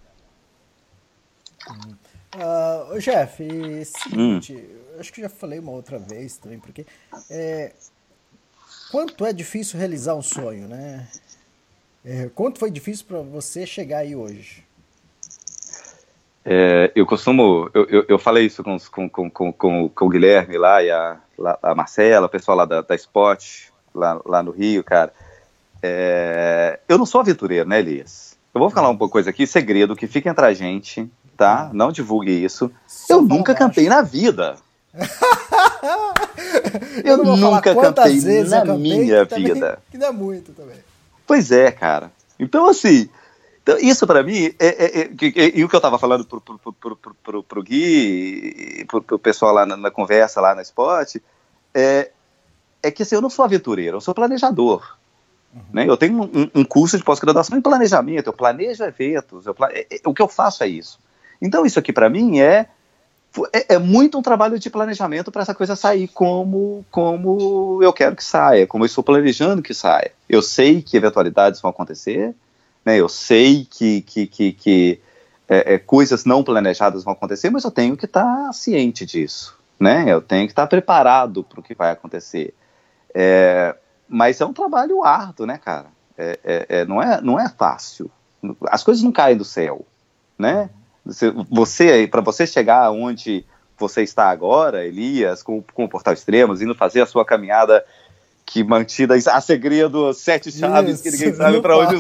Uh, Jeff, seguinte, hum. acho que já falei uma outra vez também, porque é, quanto é difícil realizar um sonho, né? É, quanto foi difícil para você chegar aí hoje? É, eu costumo, eu, eu, eu, falei isso com, com, com, com, com o Guilherme lá e a, a Marcela, o pessoal lá da, da Spot, lá, lá no Rio, cara. É, eu não sou aventureiro, né, Elias? Eu vou falar uma coisa aqui, segredo que fica entre a gente, tá? Não divulgue isso. Só eu nunca cantei na vida. eu, eu nunca cantei na cantei, minha que vida. Que dá muito também. Pois é, cara. Então, assim, então, isso para mim, é, é, é, e o que eu tava falando pro, pro, pro, pro, pro Gui, pro, pro pessoal lá na, na, conversa, lá na Spot, é, é que assim, eu não sou aventureiro, eu sou planejador. Uhum. Né? Eu tenho um, um curso de pós-graduação em planejamento, eu planejo eventos, eu plane... É, é, o que eu faço é isso. Então, isso aqui para mim é, é, é, muito um trabalho de planejamento para essa coisa sair como, como eu quero que saia, como eu estou planejando que saia. Eu sei que eventualidades vão acontecer, né, eu sei que, que, que, que é, é, coisas não planejadas vão acontecer, mas eu tenho que estar tá ciente disso. Né? Eu tenho que estar tá preparado para o que vai acontecer. É, mas é um trabalho árduo, né, cara? É, é, é, não, é, não é fácil. As coisas não caem do céu, né? Você, para você chegar onde você está agora, Elias, com, com o Portal Extremos, indo fazer a sua caminhada que mantida a segredo, sete chaves Isso, que ninguém sabe para onde,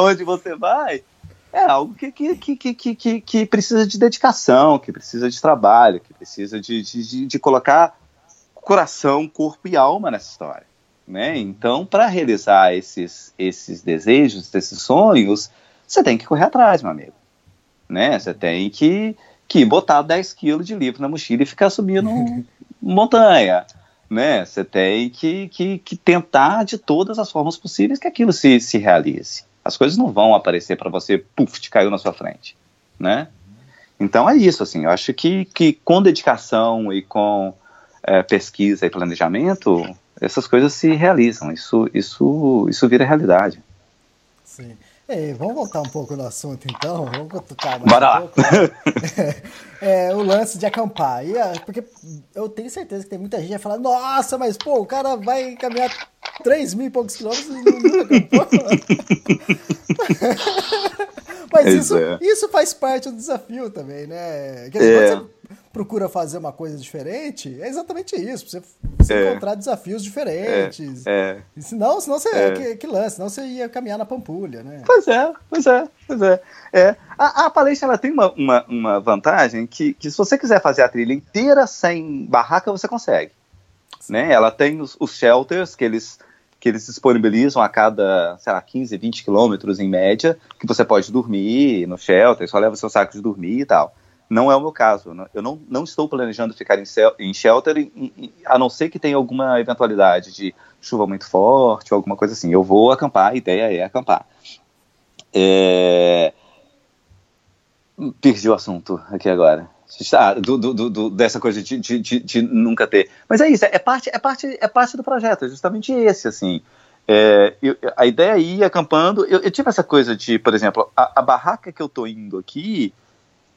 onde você vai, é algo que, que, que, que, que, que, precisa de dedicação, que precisa de trabalho, que precisa de, de, de colocar coração, corpo e alma nessa história. Né? Então, para realizar esses, esses desejos, esses sonhos, você tem que correr atrás, meu amigo né? Você tem que, que botar 10 quilos de livro na mochila e ficar subindo montanha, né? Você tem que, que, que, tentar de todas as formas possíveis que aquilo se, se realize. As coisas não vão aparecer para você, puf, te caiu na sua frente, né? Então é isso, assim, eu acho que, que com dedicação e com é, pesquisa e planejamento, essas coisas se realizam, isso, isso, isso vira realidade. Sim. É, vamos voltar um pouco no assunto então, vamos cutucar mais Bora um pouco. é, o lance de acampar. E, porque eu tenho certeza que tem muita gente que vai falar, nossa, mas pô, o cara vai caminhar 3 mil e poucos quilômetros e não acampou. mas isso, é. isso faz parte do desafio também, né? Quer dizer, é. você procura fazer uma coisa diferente, é exatamente isso. Você, você é. encontrar desafios diferentes. É. é. Senão, senão você. É. Que, que lance, senão você ia caminhar na pampulha, né? Pois é, pois é, pois é. é. A, a palestra ela tem uma, uma, uma vantagem que, que, se você quiser fazer a trilha inteira sem barraca, você consegue. Né? Ela tem os, os shelters que eles que eles disponibilizam a cada, sei lá, 15, 20 quilômetros em média, que você pode dormir no shelter, só leva seu saco de dormir e tal. Não é o meu caso. Né? Eu não, não estou planejando ficar em, em shelter, a não ser que tenha alguma eventualidade de chuva muito forte ou alguma coisa assim. Eu vou acampar, a ideia é acampar. É... Perdi o assunto aqui agora. Ah, do, do, do, dessa coisa de, de, de, de, nunca ter. Mas é isso, é parte, é parte, é parte do projeto, é justamente esse, assim. É, eu, a ideia é ir acampando. Eu, eu, tive essa coisa de, por exemplo, a, a barraca que eu tô indo aqui,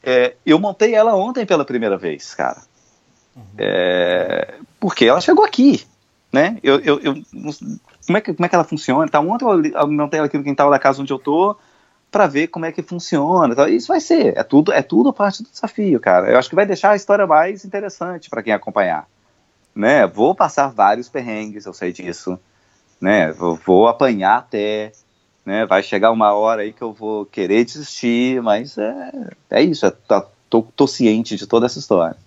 é, eu montei ela ontem pela primeira vez, cara. Uhum. É, porque ela chegou aqui, né? Eu, eu, eu, como, é que, como é que ela funciona? Então, ontem eu montei ela aqui no quintal da casa onde eu tô para ver como é que funciona. Então, isso vai ser, é tudo, é tudo parte do desafio, cara. Eu acho que vai deixar a história mais interessante para quem acompanhar. Né? Vou passar vários perrengues, eu sei disso. Né? Vou, vou apanhar até, né? Vai chegar uma hora aí que eu vou querer desistir, mas é, é isso, é, tá, tô, tô ciente de toda essa história.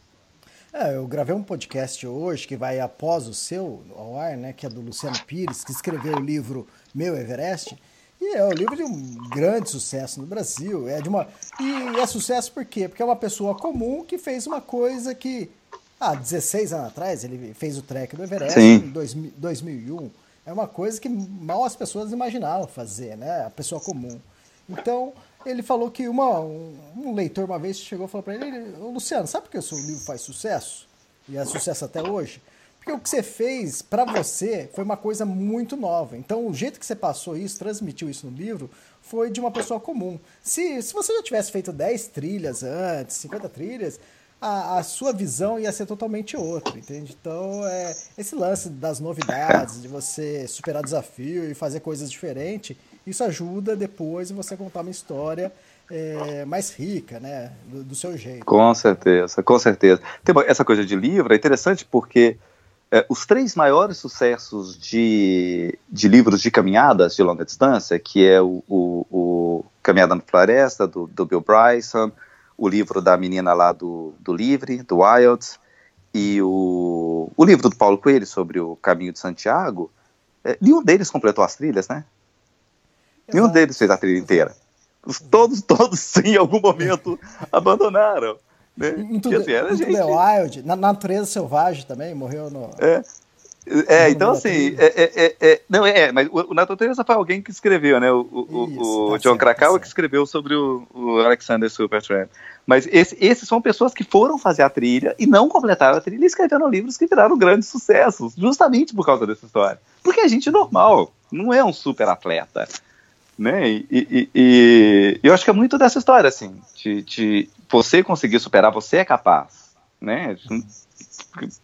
É, eu gravei um podcast hoje que vai após o seu ao ar, né? Que é do Luciano Pires, que escreveu o livro Meu Everest. E é um livro de um grande sucesso no Brasil. É de uma e é sucesso por quê? Porque é uma pessoa comum que fez uma coisa que há ah, 16 anos atrás ele fez o trek do Everest Sim. em 2001 é uma coisa que mal as pessoas imaginavam fazer, né? A pessoa comum. Então, ele falou que uma, um, um leitor uma vez chegou e falou para ele, Luciano, sabe por que o seu livro faz sucesso? E é sucesso até hoje? Porque o que você fez para você foi uma coisa muito nova. Então, o jeito que você passou isso, transmitiu isso no livro, foi de uma pessoa comum. Se, se você já tivesse feito 10 trilhas antes, 50 trilhas, a, a, sua visão ia ser totalmente outra, entende? Então, é, esse lance das novidades, de você superar desafio e fazer coisas diferentes, isso ajuda depois você contar uma história é, mais rica, né? Do, do, seu jeito. Com certeza, com certeza. Tem essa coisa de livro é interessante porque é, os três maiores sucessos de, de livros de caminhadas de longa distância, que é o, o, o Caminhada na Floresta, do, do Bill Bryson, o livro da menina lá do, do Livre, do Wild, e o, o livro do Paulo Coelho sobre o caminho de Santiago, é, nenhum deles completou as trilhas, né? Exato. Nenhum deles fez a trilha inteira. Todos, todos, em algum momento, abandonaram. Né? Em tudo, assim, em gente... Wild, na natureza selvagem também, morreu no... É. É, então assim, é, é, é, é, não é, mas o, o Natureza foi alguém que escreveu, né? O, o, Isso, o tá John certo, Krakauer tá que escreveu sobre o, o Alexander Supertramp. Mas esse, esses são pessoas que foram fazer a trilha e não completaram a trilha e escreveram livros que viraram grandes sucessos, justamente por causa dessa história. Porque é gente normal, não é um super atleta. Né? E, e, e, eu acho que é muito dessa história, assim, de, de você conseguir superar, você é capaz. Né?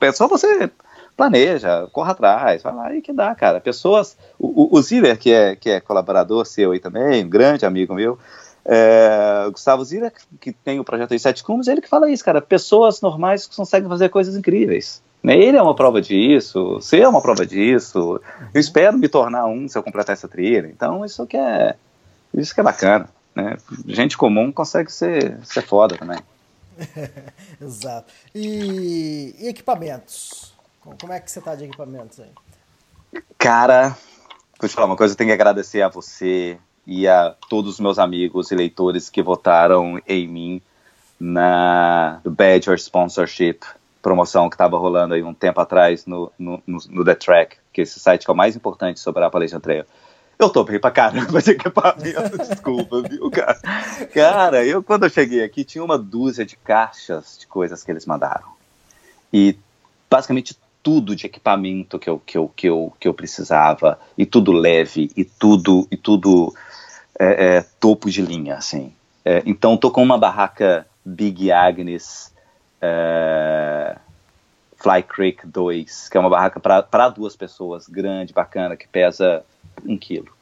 É só você planeja, corra atrás, vai lá e que dá, cara. Pessoas. O, o, Ziller, que é, que é colaborador seu aí também, um grande amigo meu, é, Gustavo Ziller, que tem o projeto aí Sete Cumes, ele que fala isso, cara. Pessoas normais conseguem fazer coisas incríveis. Né? Ele é uma prova disso, você é uma prova disso. Eu espero me tornar um se eu completar essa trilha. Então, isso que é, isso que é bacana. Né? Gente comum consegue ser, ser foda também. Exato. E, e equipamentos? Como é que você está de equipamentos aí? Cara, vou te falar uma coisa, eu tenho que agradecer a você e a todos os meus amigos e leitores que votaram em mim na Badger Sponsorship, promoção que estava rolando aí um tempo atrás no, no, no, no, The Track, que é esse site que é o mais importante sobre a Appalachian Trail. Eu bem pra caramba de equipamento, desculpa, viu, cara? Cara, eu quando eu cheguei aqui tinha uma dúzia de caixas de coisas que eles mandaram. E basicamente tudo de equipamento que eu, que eu, que eu, que eu precisava, e tudo leve, e tudo, e tudo é, é, topo de linha, assim. É, então, tô com uma barraca Big Agnes é, Fly Creek 2, que é uma barraca para duas pessoas, grande, bacana, que pesa um quilo.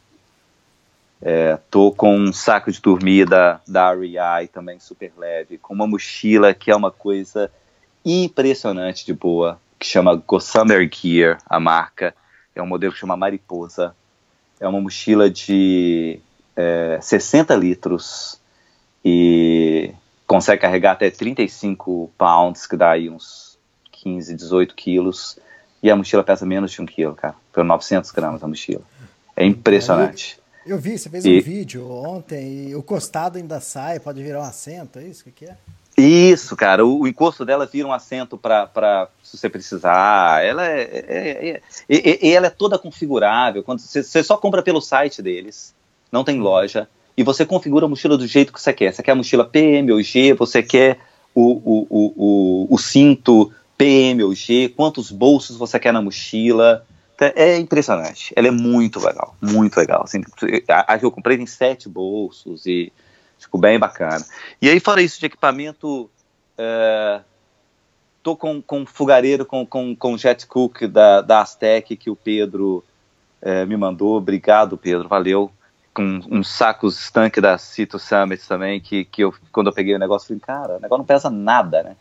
É, tô com um saco de dormir da, da REI, também super leve, com uma mochila que é uma coisa impressionante de boa, que chama Gossamer Gear, a marca. É um modelo que chama Mariposa. É uma mochila de é, 60 litros e consegue carregar até 35 pounds, que dá aí uns 15, 18 quilos. E a mochila pesa menos de um quilo, cara. Foi 900 gramas a mochila. É impressionante. Eu vi, você fez e... um vídeo ontem e o costado ainda sai, pode virar um assento, é isso? O que, que é? Isso, cara. O, o, encosto dela vira um assento para se você precisar. Ela é, é, é, é, ela é toda configurável. Quando você, você, só compra pelo site deles, não tem loja, e você configura a mochila do jeito que você quer. Você quer a mochila PM ou G, você quer o, o, o, o, o cinto PM ou G, quantos bolsos você quer na mochila. É impressionante. Ela é muito legal, muito legal. Assim, a, a que eu comprei tem sete bolsos e ficou bem bacana. E aí, fora isso de equipamento, é, tô com, com fogareiro, com, com, com jet cook da, da Aztec que o Pedro é, me mandou. Obrigado, Pedro, valeu. Com uns sacos estanque da Cito Summit também, que, que eu, quando eu peguei o negócio, falei, cara, o negócio não pesa nada, né?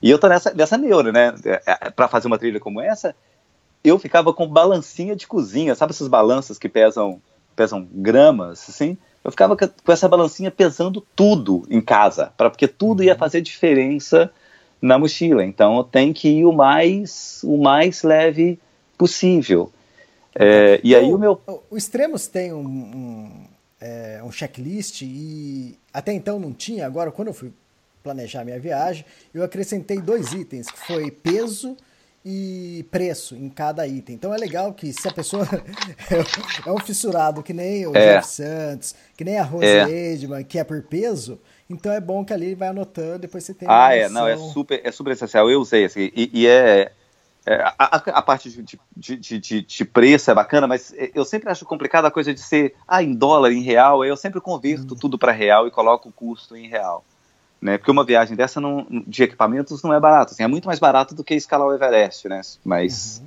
E eu tô nessa, nessa neura, né? É, é, para fazer uma trilha como essa, eu ficava com balancinha de cozinha, sabe essas balanças que pesam pesam gramas, assim? Eu ficava com essa balancinha pesando tudo em casa, para porque tudo ia uhum. fazer diferença na mochila. Então eu tenho que ir o mais o mais leve possível. É, e aí o meu o Extremos tem um, um, é, um checklist e até então não tinha. Agora quando eu fui planejar minha viagem, eu acrescentei dois itens, que foi peso e preço em cada item. Então é legal que se a pessoa é um fissurado que nem o é. Jeff Santos, que nem a Rose é. Edman, que é por peso, então é bom que ali vai anotando, depois você tem Ah, é, não, é super, é super essencial. Eu usei assim, e, e é, é a, a, parte de, de, de, de, preço é bacana, mas eu sempre acho complicado a coisa de ser, ah, em dólar, em real, eu sempre converto hum. tudo para real e coloco o custo em real né? Porque uma viagem dessa não, de equipamentos não é barato, assim, é muito mais barato do que escalar o Everest, né? Mas,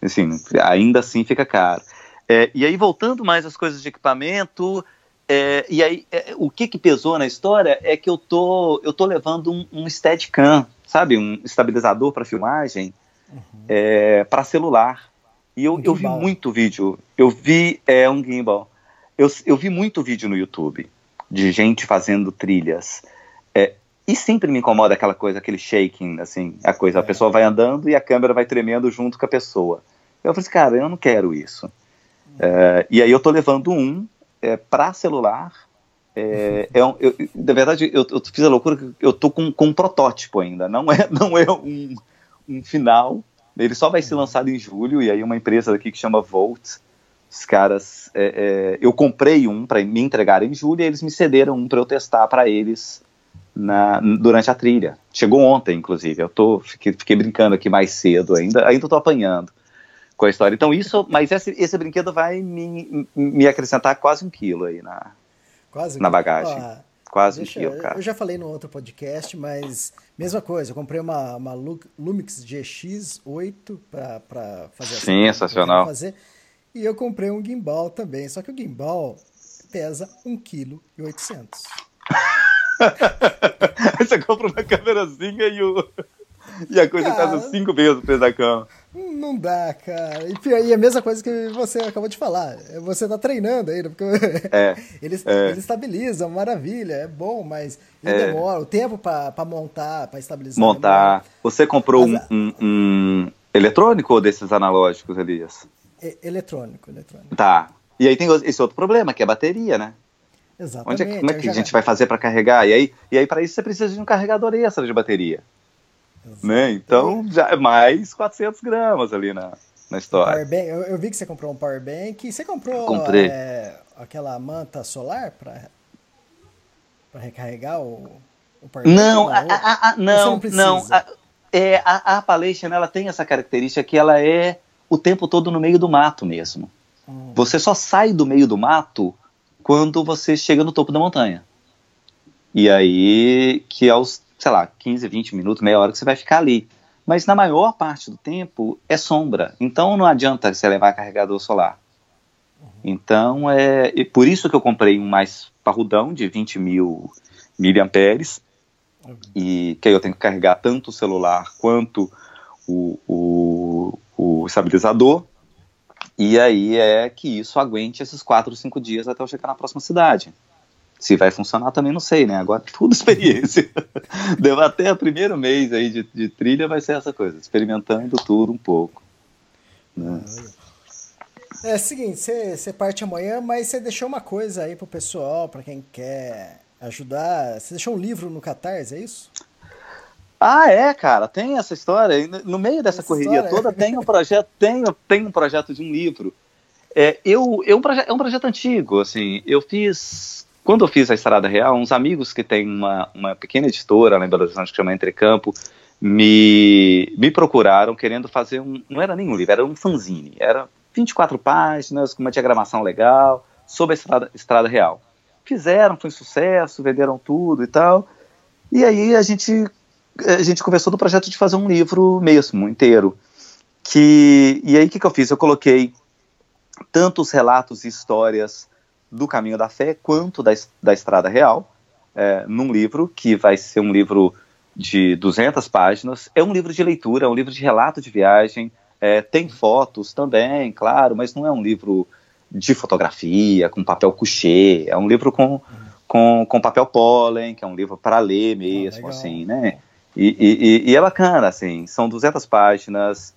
uhum. assim, ainda assim fica caro. É, e aí, voltando mais às coisas de equipamento, é, e aí, é, o que que pesou na história é que eu tô, eu tô levando um, um Steadicam, sabe? Um estabilizador para filmagem uhum. É, para celular. E eu, um eu vi muito vídeo, eu vi, é um gimbal, eu, eu vi muito vídeo no YouTube de gente fazendo trilhas, é, e sempre me incomoda aquela coisa, aquele shaking, assim, a coisa, a é. pessoa vai andando e a câmera vai tremendo junto com a pessoa. Eu falei assim, cara, eu não quero isso. É, e aí eu tô levando um é, para celular. É, é um, eu, na verdade, eu, eu, fiz a loucura que eu tô com, com um protótipo ainda, não é, não é um, um final. Ele só vai ser lançado em julho, e aí uma empresa aqui que chama Volt, os caras, é, é, eu comprei um para me entregar em julho, e eles me cederam um para eu testar para eles na, durante a trilha. Chegou ontem, inclusive. Eu tô, fiquei, fiquei, brincando aqui mais cedo ainda, ainda estou apanhando com a história. Então, isso, mas esse, esse brinquedo vai me, me acrescentar quase um quilo aí na, quase na bagagem. Ah, quase deixa, um quilo, cara. Eu já falei no outro podcast, mas mesma coisa. Eu comprei uma, uma Lumix GX8 para fazer Sensacional. Fazer, e eu comprei um gimbal também. Só que o gimbal pesa 1,8 kg. Aí você compra uma câmerazinha e, o... e a coisa cara, pesa cinco vezes o peso da cama. Não dá, cara. E, e a mesma coisa que você acabou de falar. Você tá treinando ainda, porque é, eles, é. eles estabilizam, maravilha, é bom, mas é. demora. O tempo para montar, para estabilizar. Montar. Você comprou mas, um, um, um, eletrônico ou desses analógicos, Elias? É, eletrônico, eletrônico. Tá. E aí tem esse outro problema, que é a bateria, né? Exatamente. Onde é, como é que já... a gente vai fazer para carregar? E aí, e aí para isso você precisa de um carregador extra de bateria. Né? Então já é mais 400 gramas ali na, na história. Bank, eu, eu, vi que você comprou um power bank. Você comprou Comprei. É, aquela manta solar para recarregar o, o power não, bank? A, a, a, não, não, não. é, a, a Appalachian ela tem essa característica que ela é o tempo todo no meio do mato mesmo. Hum. Você só sai do meio do mato quando você chega no topo da montanha. E aí, que aos, sei lá, 15, 20 minutos, meia hora que você vai ficar ali. Mas na maior parte do tempo é sombra. Então não adianta você levar carregador solar. Então é e por isso que eu comprei um mais parrudão de 20 mil miliamperes e que aí eu tenho que carregar tanto o celular quanto o, o, o estabilizador e aí é que isso aguente esses 4 ou 5 dias até eu chegar na próxima cidade. Se vai funcionar também não sei, né? Agora tudo experiência. Deu até o primeiro mês aí de, de, trilha vai ser essa coisa, experimentando tudo um pouco. Né? É, é o seguinte, você parte amanhã, mas você deixou uma coisa aí pro pessoal, para quem quer ajudar. Você deixou um livro no Catarse, é isso? Ah, é, cara, tem essa história. No meio dessa essa correria história. toda tem um projeto, tem, tem um projeto de um livro. É, eu, eu, é um projeto antigo, assim, eu fiz quando eu fiz a Estrada Real, uns amigos que têm uma, uma pequena editora lá em Belo Horizonte que chama Entrecampo, me, me procuraram querendo fazer um. Não era nenhum livro, era um fanzine. Era 24 páginas, com uma diagramação legal, sobre a Estrada, Estrada Real. Fizeram, foi um sucesso, venderam tudo e tal. E aí a gente, a gente conversou do projeto de fazer um livro mesmo, inteiro. Que, e aí o que, que eu fiz? Eu coloquei tantos relatos e histórias do Caminho da Fé quanto da, da Estrada Real, é, num livro que vai ser um livro de 200 páginas. É um livro de leitura, é um livro de relato de viagem, é, tem fotos também, claro, mas não é um livro de fotografia, com papel couché, é um livro com, com, com papel pólen, que é um livro para ler mesmo, ah, assim, né? E, e, e, é bacana, assim, são 200 páginas,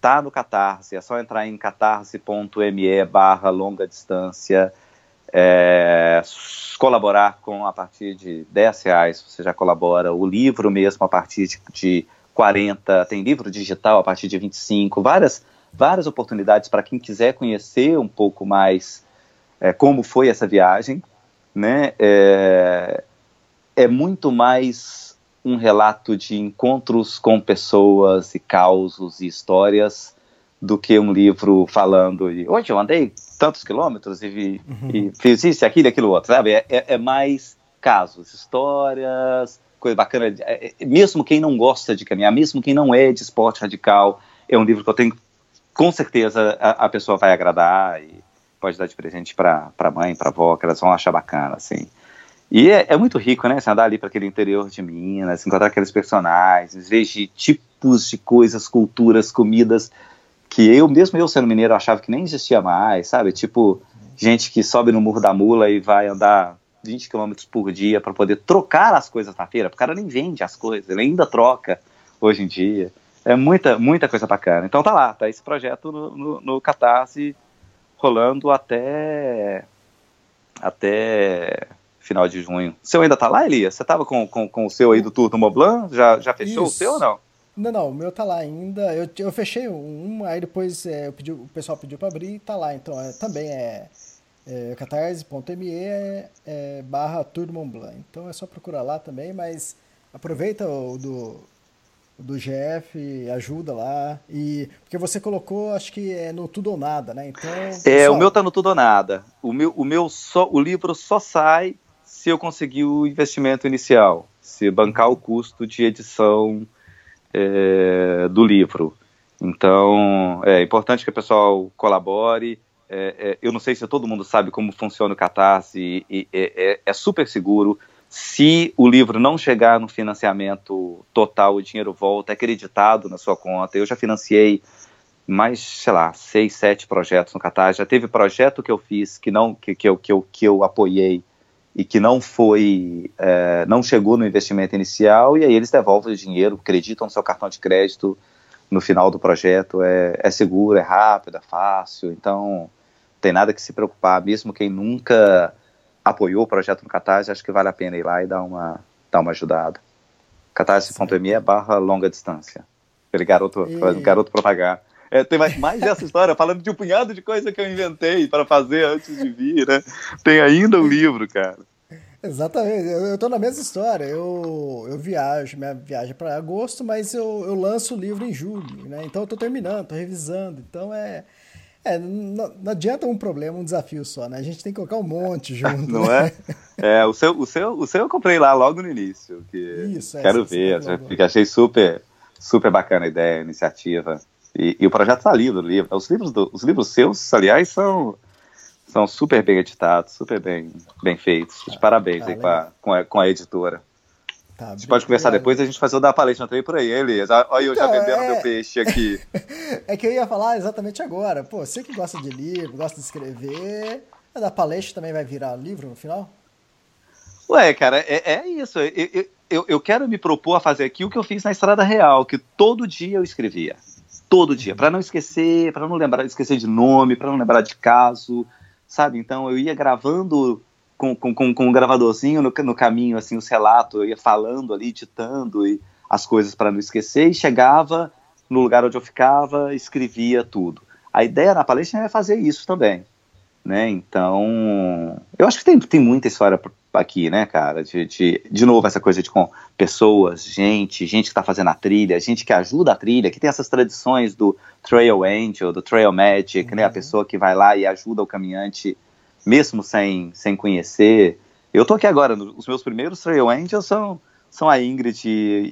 tá no Catarse, é só entrar em catarse.me barra longa distância, é, colaborar com a partir de 10 reais, você já colabora, o livro mesmo a partir de, de 40, tem livro digital a partir de 25, várias, várias oportunidades para quem quiser conhecer um pouco mais é, como foi essa viagem, né? É, é muito mais um relato de encontros com pessoas e causos e histórias do que um livro falando de hoje eu andei tantos quilômetros e, uhum. e fiz isso, aquilo, aquilo outro, sabe? É, é, é mais casos, histórias, coisa bacana. É, é, mesmo quem não gosta de caminhar, mesmo quem não é de esporte radical, é um livro que eu tenho, com certeza a, a pessoa vai agradar e pode dar de presente para a mãe, para avó, que elas vão achar bacana, assim. E é, é muito rico, né? Você andar ali para aquele interior de Minas, encontrar aqueles personagens, ver de tipos de coisas, culturas, comidas que eu, mesmo eu sendo mineiro, achava que nem existia mais, sabe? Tipo, gente que sobe no Morro da Mula e vai andar 20 km por dia para poder trocar as coisas na feira, porque o cara nem vende as coisas, ele ainda troca hoje em dia. É muita, muita coisa bacana. Então tá lá, tá esse projeto no, no, no Catarse rolando até até final de junho. O seu ainda tá lá, Elias? Você tava com, com, com o seu aí do Tour do Moblan? Já, já fechou Isso. o seu ou não? Não, não, o meu tá lá ainda. Eu, eu fechei um, aí depois é, eu pedi, o pessoal pediu para abrir e tá lá. Então é, também é, é catarse.me é, é, barra Tour Mont Blanc. Então é só procurar lá também, mas aproveita o do, do GF, ajuda lá. E porque você colocou, acho que é no tudo ou nada, né? Então, é, o meu tá no tudo ou nada. O meu, o meu só, o livro só sai se eu conseguir o investimento inicial, se bancar o custo de edição é, do livro. Então, é importante que o pessoal colabore. É, é, eu não sei se todo mundo sabe como funciona o Catarse, e, e, é, é, super seguro. Se o livro não chegar no financiamento total, o dinheiro volta, é acreditado na sua conta. Eu já financiei mais, sei lá, seis, sete projetos no Catarse. Já teve projeto que eu fiz que não que, que, eu, que, eu, que eu apoiei e que não foi, é, não chegou no investimento inicial, e aí eles devolvem o dinheiro, acreditam no seu cartão de crédito no final do projeto, é, é seguro, é rápido, é fácil, então tem nada que se preocupar, mesmo quem nunca apoiou o projeto no Catarse, acho que vale a pena ir lá e dar uma, dar uma ajudada. catarse.me barra longa distância. Aquele garoto, e... garoto propagar. É, tem mais, mais essa história, falando de um punhado de coisa que eu inventei para fazer antes de vir, né? Tem ainda o um livro, cara. Exatamente, eu, eu tô na mesma história. Eu, eu viajo, minha viagem é para agosto, mas eu, eu lanço o livro em julho, né? Então eu tô terminando, tô revisando. Então é. É, não, não adianta um problema, um desafio só, né? A gente tem que colocar um monte junto. Não né? é? É, o seu, o, seu, o seu eu comprei lá logo no início. Que Isso, é, quero ver, já, achei super, super bacana a ideia, a iniciativa. E, e o projeto tá lindo, o livro. Os livros, do, os livros seus, aliás, são são super bem editados, super bem, bem feitos. De parabéns ah, aí com a, com, a, com a editora. Tá, a gente pode conversar depois e a gente fazer o da palestra também por aí, Elias. Olha eu então, já vendendo é... meu peixe aqui. é que eu ia falar exatamente agora. Pô, você que gosta de livro, gosta de escrever, a da palestra também vai virar livro no final? Ué, cara, é, é isso. Eu, eu, eu quero me propor a fazer aqui o que eu fiz na Estrada Real, que todo dia eu escrevia. Todo dia, para não esquecer, para não lembrar, esquecer de nome, para não lembrar de caso, sabe? Então eu ia gravando com, com, com, um gravadorzinho no, no caminho, assim, os relatos, eu ia falando ali, editando e as coisas para não esquecer e chegava no lugar onde eu ficava, escrevia tudo. A ideia na palestra é fazer isso também, né? Então, eu acho que tem, tem muita história aqui, né, cara? De, de, de novo, essa coisa de com pessoas, gente, gente que está fazendo a trilha, gente que ajuda a trilha, que tem essas tradições do Trail Angel, do Trail Magic, uhum. né? A uhum. pessoa que vai lá e ajuda o caminhante, mesmo sem, sem conhecer. Eu tô aqui agora, os meus primeiros Trail Angels são, são a Ingrid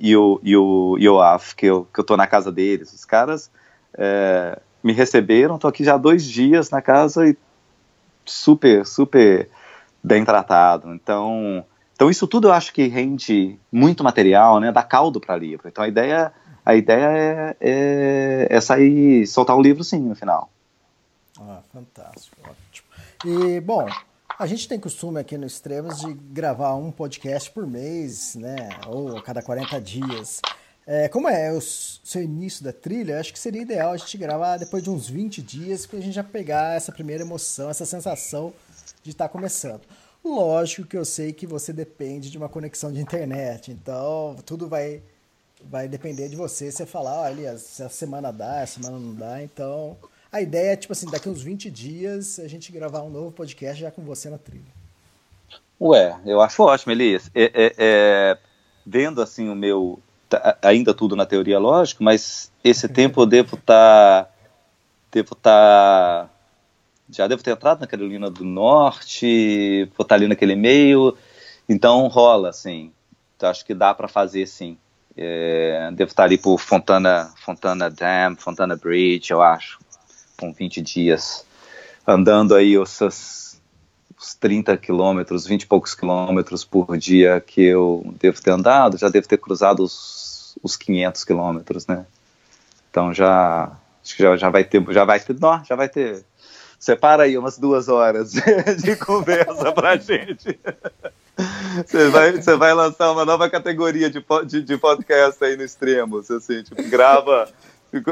e, o, e o Yoaf, que eu, que eu tô na casa deles. Os caras é, me receberam, tô aqui já há dois dias na casa e super, super bem tratado. Então, então isso tudo eu acho que rende muito material, né? Dá caldo para livro. Então a ideia, a ideia é, é, é, sair, soltar um livro sim no final. Ah, fantástico, ótimo. E bom, a gente tem costume aqui no Extremos de gravar um podcast por mês, né? Ou a cada 40 dias. É, como é o seu início da trilha, acho que seria ideal a gente gravar depois de uns 20 dias, para a gente já pegar essa primeira emoção, essa sensação de estar tá começando. Lógico que eu sei que você depende de uma conexão de internet, então tudo vai vai depender de você. Você falar, olha, se a semana dá, a semana não dá, então a ideia é tipo assim, daqui uns 20 dias a gente gravar um novo podcast já com você na trilha. Ué, eu acho ótimo, Elias. É, é, é, vendo assim o meu tá, ainda tudo na teoria, lógico, mas esse tempo eu devo estar tá, devo estar tá já devo ter entrado na Carolina do Norte, vou estar ali naquele meio, então rola, assim, então, acho que dá para fazer, sim. É, devo estar ali por Fontana, Fontana Dam, Fontana Bridge, eu acho, com 20 dias, andando aí os, os 30 quilômetros, 20 e poucos quilômetros por dia que eu devo ter andado, já devo ter cruzado os, os 500 quilômetros, né? Então já acho que já, já vai ter, já vai ter, não, já vai ter Separa aí umas duas horas de conversa pra gente. Você vai, você vai lançar uma nova categoria de, de, de podcast aí no extremo. Assim, tipo, grava.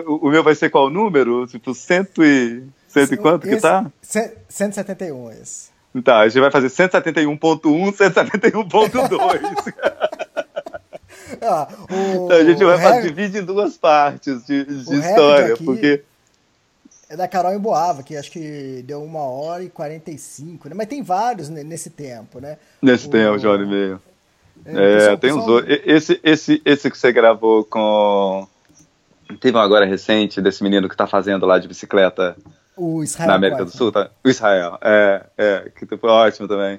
O meu vai ser qual número? Tipo, cento e. Cento e quanto esse, que tá? 171 esse. Tá, a gente vai fazer 171.1, 171.2. ah, então a gente vai dividir em duas partes de, de história, porque é da Carol em Boava, que acho que deu uma hora e 45, né? Mas tem vários nesse tempo, né? Nesse o... tempo, de hora e meia. É, é tem uns outros. Esse, esse, esse que você gravou com. Teve um agora recente desse menino que tá fazendo lá de bicicleta o Israel na América do Sul, tá? O Israel, é, é, que foi ótimo também.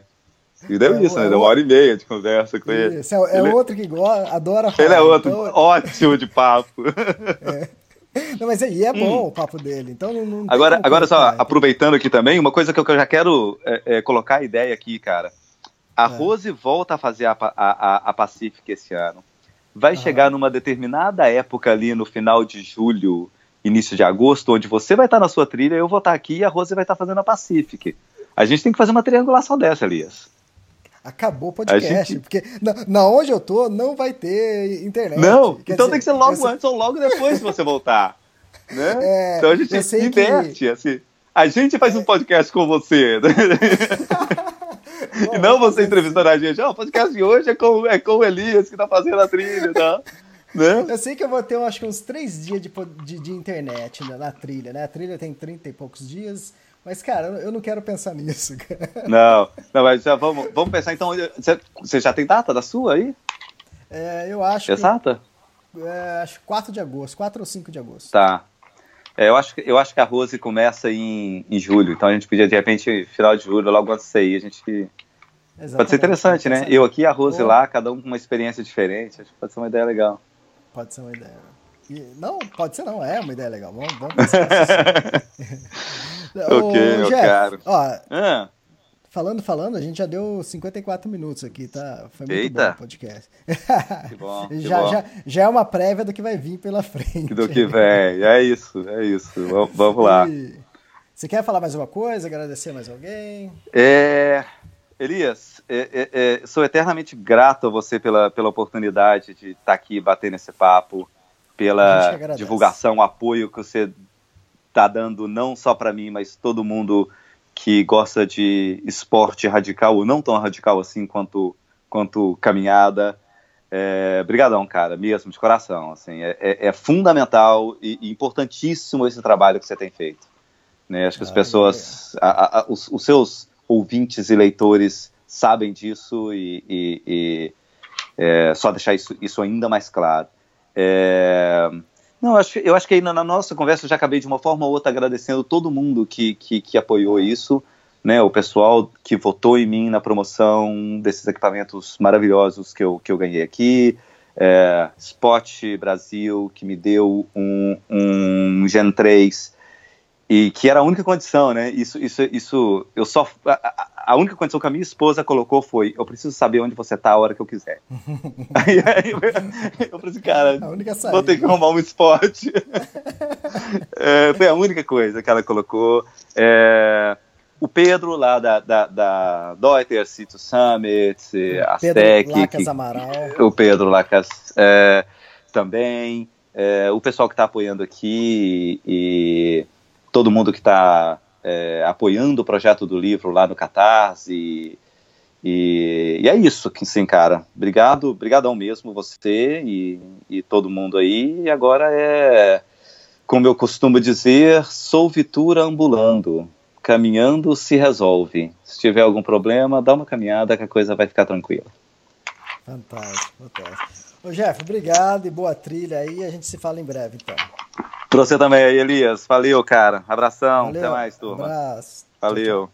E deu é, isso, né? Deu uma hora e meia de conversa com ele. É, é ele... outro que gosta, adora falar. Ele é outro, então... ótimo de papo. É. Não, mas aí é bom hum. o papo dele. Então não, não agora, agora só aproveitando aqui também, uma coisa que eu, já quero é, é, colocar a ideia aqui, cara. A é. Rose volta a fazer a, a, a Pacific esse ano. Vai chegar numa determinada época ali no final de julho, início de agosto, onde você vai estar na sua trilha, eu vou estar aqui e a Rose vai estar fazendo a Pacific. A gente tem que fazer uma triangulação dessa, Elias. Acabou o podcast. Gente... Porque na, na, onde eu tô não vai ter internet. Não, Quer então dizer, tem que ser logo essa... antes ou logo depois de você voltar. Né? É, então a gente inverte, que... assim. A gente faz um podcast com você. E não você entrevistando a gente. oh, o podcast de hoje é com, é com o Elias que tá fazendo a trilha, tá? Né? Eu sei que eu vou ter, acho que uns três dias de, de, de internet na, na, trilha, né? A trilha tem 30 e poucos dias, Mas, cara, eu não quero pensar nisso, cara. Não, não mas já vamos, vamos pensar então. Você, você já tem data da sua aí? É, eu acho. Exata? Que, é, acho 4 de agosto, 4 ou 5 de agosto. Tá. É, eu, acho, eu acho que a Rose começa em, em julho, então a gente podia, de repente, final de julho, logo antes de sair, a gente. Exatamente. Pode ser interessante, né? Eu aqui, a Rose Pô. lá, cada um com uma experiência diferente. Acho que pode ser uma ideia legal. Pode ser uma ideia. E, não, pode ser não, é uma ideia legal. Vamos, vamos pensar ok, meu caro. Ó, ah. Falando, falando, a gente já deu 54 minutos aqui, tá? Foi muito Eita. bom o podcast. Que bom. Que já, bom. Já, já é uma prévia do que vai vir pela frente. Do que vem, é isso, é isso. Vamos lá. E... Você quer falar mais uma coisa? Agradecer mais alguém? É. Elias, é, é, é, sou eternamente grato a você pela, pela oportunidade de estar tá aqui batendo esse papo, pela divulgação, apoio que você está dando não só para mim, mas todo mundo que gosta de esporte radical ou não tão radical assim quanto, quanto caminhada. É, brigadão, cara, mesmo, de coração. Assim, é, é, é fundamental e, e, importantíssimo esse trabalho que você tem feito. Né? Acho que as pessoas, a, a, os, os, seus ouvintes e leitores sabem disso e, e, e é, só deixar isso, isso ainda mais claro. É, não, eu acho, eu acho que aí na, nossa conversa eu já acabei de uma forma ou outra agradecendo todo mundo que, que, que apoiou isso, né? O pessoal que votou em mim na promoção desses equipamentos maravilhosos que eu, que eu ganhei aqui. É, Spot Brasil, que me deu um, um Gen 3 e que era a única condição, né? Isso, isso, isso, eu só a, a, única condição que a minha esposa colocou foi: eu preciso saber onde você tá a hora que eu quiser. aí, aí eu, eu falei assim, cara, vou ter que arrumar um esporte. é, foi a única coisa que ela colocou. É, o Pedro lá da, da, da Deuter Cito Summit, Aztec, Pedro Lacas Amaral. o Pedro Lacas é, também, é, o pessoal que está apoiando aqui e todo mundo que está é, apoiando o projeto do livro lá no Catarse. E, e, é isso, que sim, cara. Obrigado, brigadão mesmo você e, e todo mundo aí. E agora é, como eu costumo dizer, sou Vitura ambulando. Caminhando se resolve. Se tiver algum problema, dá uma caminhada que a coisa vai ficar tranquila. Fantástico, fantástico. Ô Jeff, obrigado e boa trilha aí. A gente se fala em breve, então. Pra você também aí, Elias. Valeu, cara. Abração. Valeu, Até mais, turma. Abraço. Valeu.